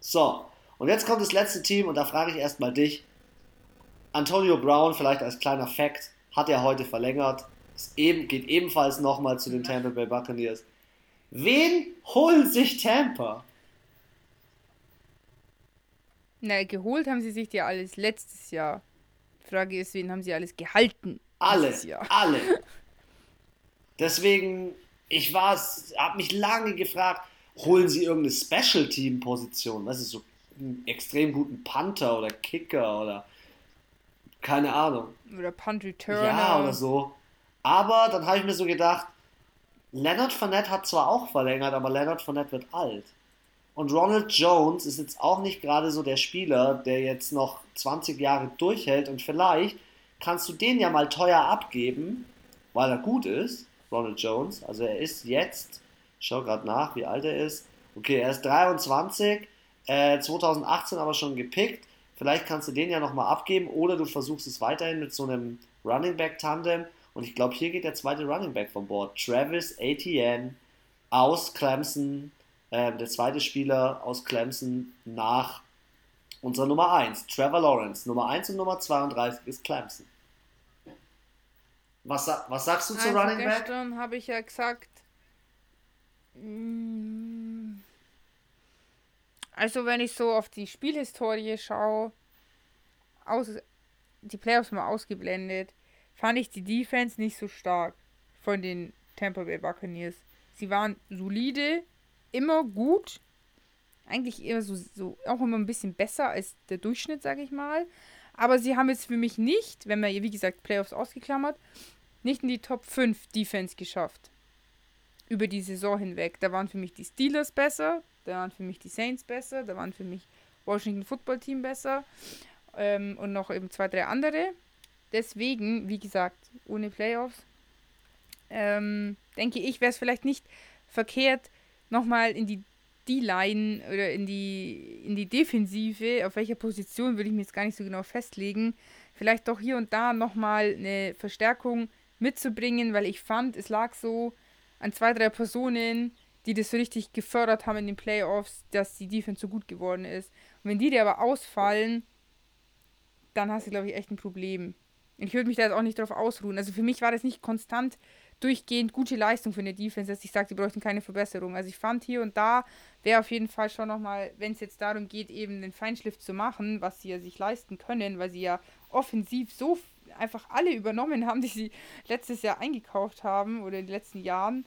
So, und jetzt kommt das letzte Team und da frage ich erstmal dich. Antonio Brown, vielleicht als kleiner Fact, hat er heute verlängert. Eben, geht ebenfalls nochmal zu den Tampa Bay Buccaneers. Wen holen sich Tampa? Na, geholt haben sie sich ja alles letztes Jahr. Die Frage ist, wen haben sie alles gehalten? Alle, alle. Deswegen, ich war, habe mich lange gefragt, holen sie irgendeine Special Team Position, was ist so einen extrem guten Panther oder Kicker oder keine Ahnung. Oder Punt Returner. Ja, oder so. Aber dann habe ich mir so gedacht, Leonard Fournette hat zwar auch verlängert, aber Leonard Fournette wird alt. Und Ronald Jones ist jetzt auch nicht gerade so der Spieler, der jetzt noch 20 Jahre durchhält und vielleicht kannst du den ja mal teuer abgeben, weil er gut ist, Ronald Jones. Also er ist jetzt, ich schau gerade nach, wie alt er ist. Okay, er ist 23, äh, 2018 aber schon gepickt. Vielleicht kannst du den ja nochmal abgeben oder du versuchst es weiterhin mit so einem Running Back Tandem. Und ich glaube, hier geht der zweite Running Back von Bord. Travis Etienne aus Clemson, äh, der zweite Spieler aus Clemson nach unserer Nummer 1, Trevor Lawrence. Nummer 1 und Nummer 32 ist Clemson. Was, was sagst du also zu Running Back? Gestern habe ich ja gesagt, mm, also wenn ich so auf die Spielhistorie schaue, aus, die Playoffs mal ausgeblendet, fand ich die Defense nicht so stark von den Tampa Bay Buccaneers. Sie waren solide, immer gut, eigentlich eher so, so auch immer ein bisschen besser als der Durchschnitt, sage ich mal. Aber sie haben jetzt für mich nicht, wenn man, wie gesagt, Playoffs ausgeklammert, nicht in die Top 5 Defense geschafft. Über die Saison hinweg. Da waren für mich die Steelers besser, da waren für mich die Saints besser, da waren für mich Washington Football Team besser ähm, und noch eben zwei, drei andere. Deswegen, wie gesagt, ohne Playoffs, ähm, denke ich, wäre es vielleicht nicht verkehrt, nochmal in die D-Line oder in die, in die Defensive, auf welcher Position würde ich mir jetzt gar nicht so genau festlegen, vielleicht doch hier und da nochmal eine Verstärkung mitzubringen, weil ich fand, es lag so an zwei, drei Personen, die das so richtig gefördert haben in den Playoffs, dass die Defense so gut geworden ist. Und wenn die dir aber ausfallen, dann hast du, glaube ich, echt ein Problem. Und ich würde mich da jetzt auch nicht drauf ausruhen. Also für mich war das nicht konstant durchgehend gute Leistung für eine Defense, dass ich sage, die bräuchten keine Verbesserung. Also ich fand hier und da wäre auf jeden Fall schon nochmal, wenn es jetzt darum geht, eben den Feinschliff zu machen, was sie ja sich leisten können, weil sie ja offensiv so einfach alle übernommen haben, die sie letztes Jahr eingekauft haben oder in den letzten Jahren.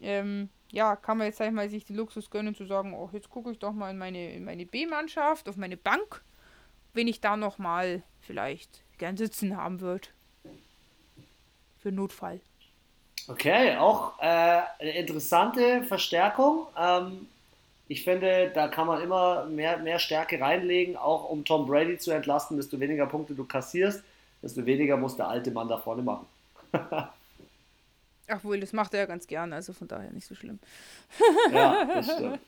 Ähm, ja, kann man jetzt, sag ich mal, sich den Luxus gönnen zu sagen, oh, jetzt gucke ich doch mal in meine, in meine B-Mannschaft, auf meine Bank, wenn ich da nochmal vielleicht gern sitzen haben würde. Für Notfall. Okay, auch äh, eine interessante Verstärkung. Ähm, ich finde, da kann man immer mehr, mehr Stärke reinlegen, auch um Tom Brady zu entlasten. Desto weniger Punkte du kassierst, desto weniger muss der alte Mann da vorne machen. Ach wohl, das macht er ja ganz gerne, also von daher nicht so schlimm. ja, das stimmt.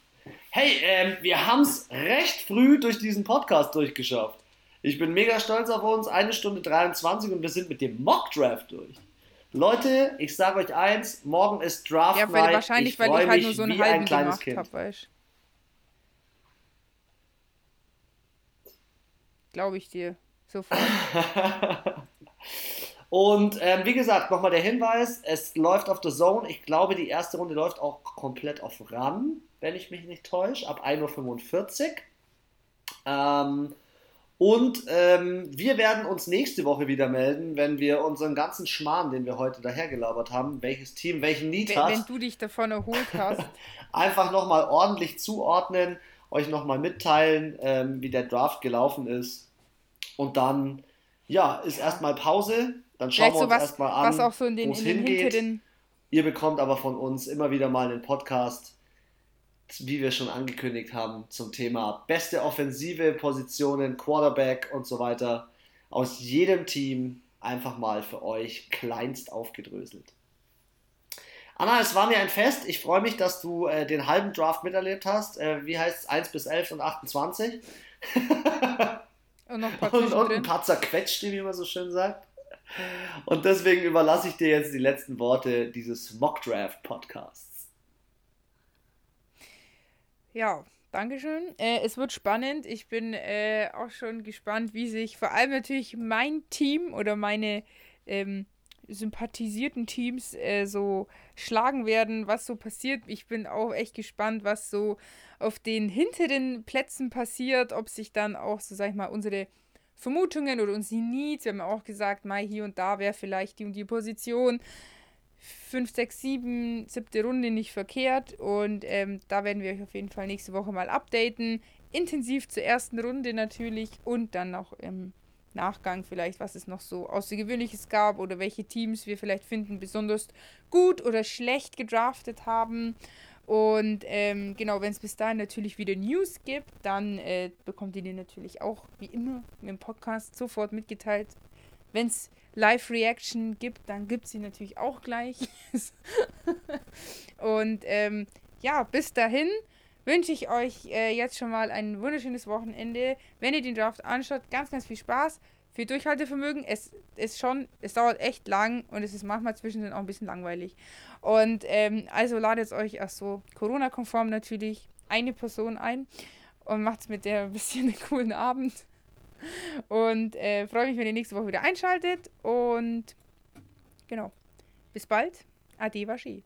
Hey, ähm, wir haben es recht früh durch diesen Podcast durchgeschafft. Ich bin mega stolz auf uns, eine Stunde 23 und wir sind mit dem Mock Draft durch. Leute, ich sage euch eins, morgen ist Draft Ja, weil wahrscheinlich, ich weil ich halt nur so einen halben ein gemacht habe, weißt Glaube ich dir. Sofort. Und ähm, wie gesagt, nochmal der Hinweis, es läuft auf The Zone. Ich glaube, die erste Runde läuft auch komplett auf RAM, wenn ich mich nicht täusche, ab 1.45 Uhr. Ähm, und ähm, wir werden uns nächste Woche wieder melden, wenn wir unseren ganzen Schmarrn, den wir heute dahergelabert haben, welches Team welchen Need wenn, hat. Wenn du dich davon erholt hast. einfach nochmal ordentlich zuordnen, euch nochmal mitteilen, ähm, wie der Draft gelaufen ist. Und dann, ja, ist erstmal Pause. Dann schauen wir uns so erstmal an, was auch so in den, wo es hingeht. Ihr bekommt aber von uns immer wieder mal einen Podcast wie wir schon angekündigt haben, zum Thema beste offensive Positionen, Quarterback und so weiter aus jedem Team einfach mal für euch kleinst aufgedröselt. Anna, es war mir ein Fest. Ich freue mich, dass du äh, den halben Draft miterlebt hast. Äh, wie heißt es? 1 bis 11 und 28? und noch ein paar und, und ein paar zerquetscht, wie man so schön sagt. Und deswegen überlasse ich dir jetzt die letzten Worte dieses Mock Draft Podcasts. Ja, Dankeschön. Äh, es wird spannend. Ich bin äh, auch schon gespannt, wie sich vor allem natürlich mein Team oder meine ähm, sympathisierten Teams äh, so schlagen werden, was so passiert. Ich bin auch echt gespannt, was so auf den hinteren Plätzen passiert, ob sich dann auch so, sag ich mal, unsere Vermutungen oder unsere Needs, wir haben auch gesagt, mal hier und da wäre vielleicht die und die Position 5, 6, 7, siebte Runde nicht verkehrt. Und ähm, da werden wir euch auf jeden Fall nächste Woche mal updaten. Intensiv zur ersten Runde natürlich und dann noch im Nachgang vielleicht, was es noch so Außergewöhnliches gab oder welche Teams wir vielleicht finden besonders gut oder schlecht gedraftet haben. Und ähm, genau, wenn es bis dahin natürlich wieder News gibt, dann äh, bekommt ihr die natürlich auch wie immer im Podcast sofort mitgeteilt. Wenn es Live-Reaction gibt, dann gibt es sie natürlich auch gleich. und ähm, ja, bis dahin wünsche ich euch äh, jetzt schon mal ein wunderschönes Wochenende. Wenn ihr den Draft anschaut, ganz, ganz viel Spaß. Viel Durchhaltevermögen. Es ist schon, es dauert echt lang und es ist manchmal zwischendrin auch ein bisschen langweilig. Und ähm, also ladet euch auch so Corona-konform natürlich eine Person ein und macht mit der ein bisschen einen coolen Abend. Und äh, freue mich, wenn ihr nächste Woche wieder einschaltet. Und genau. Bis bald. Ade, Waschi.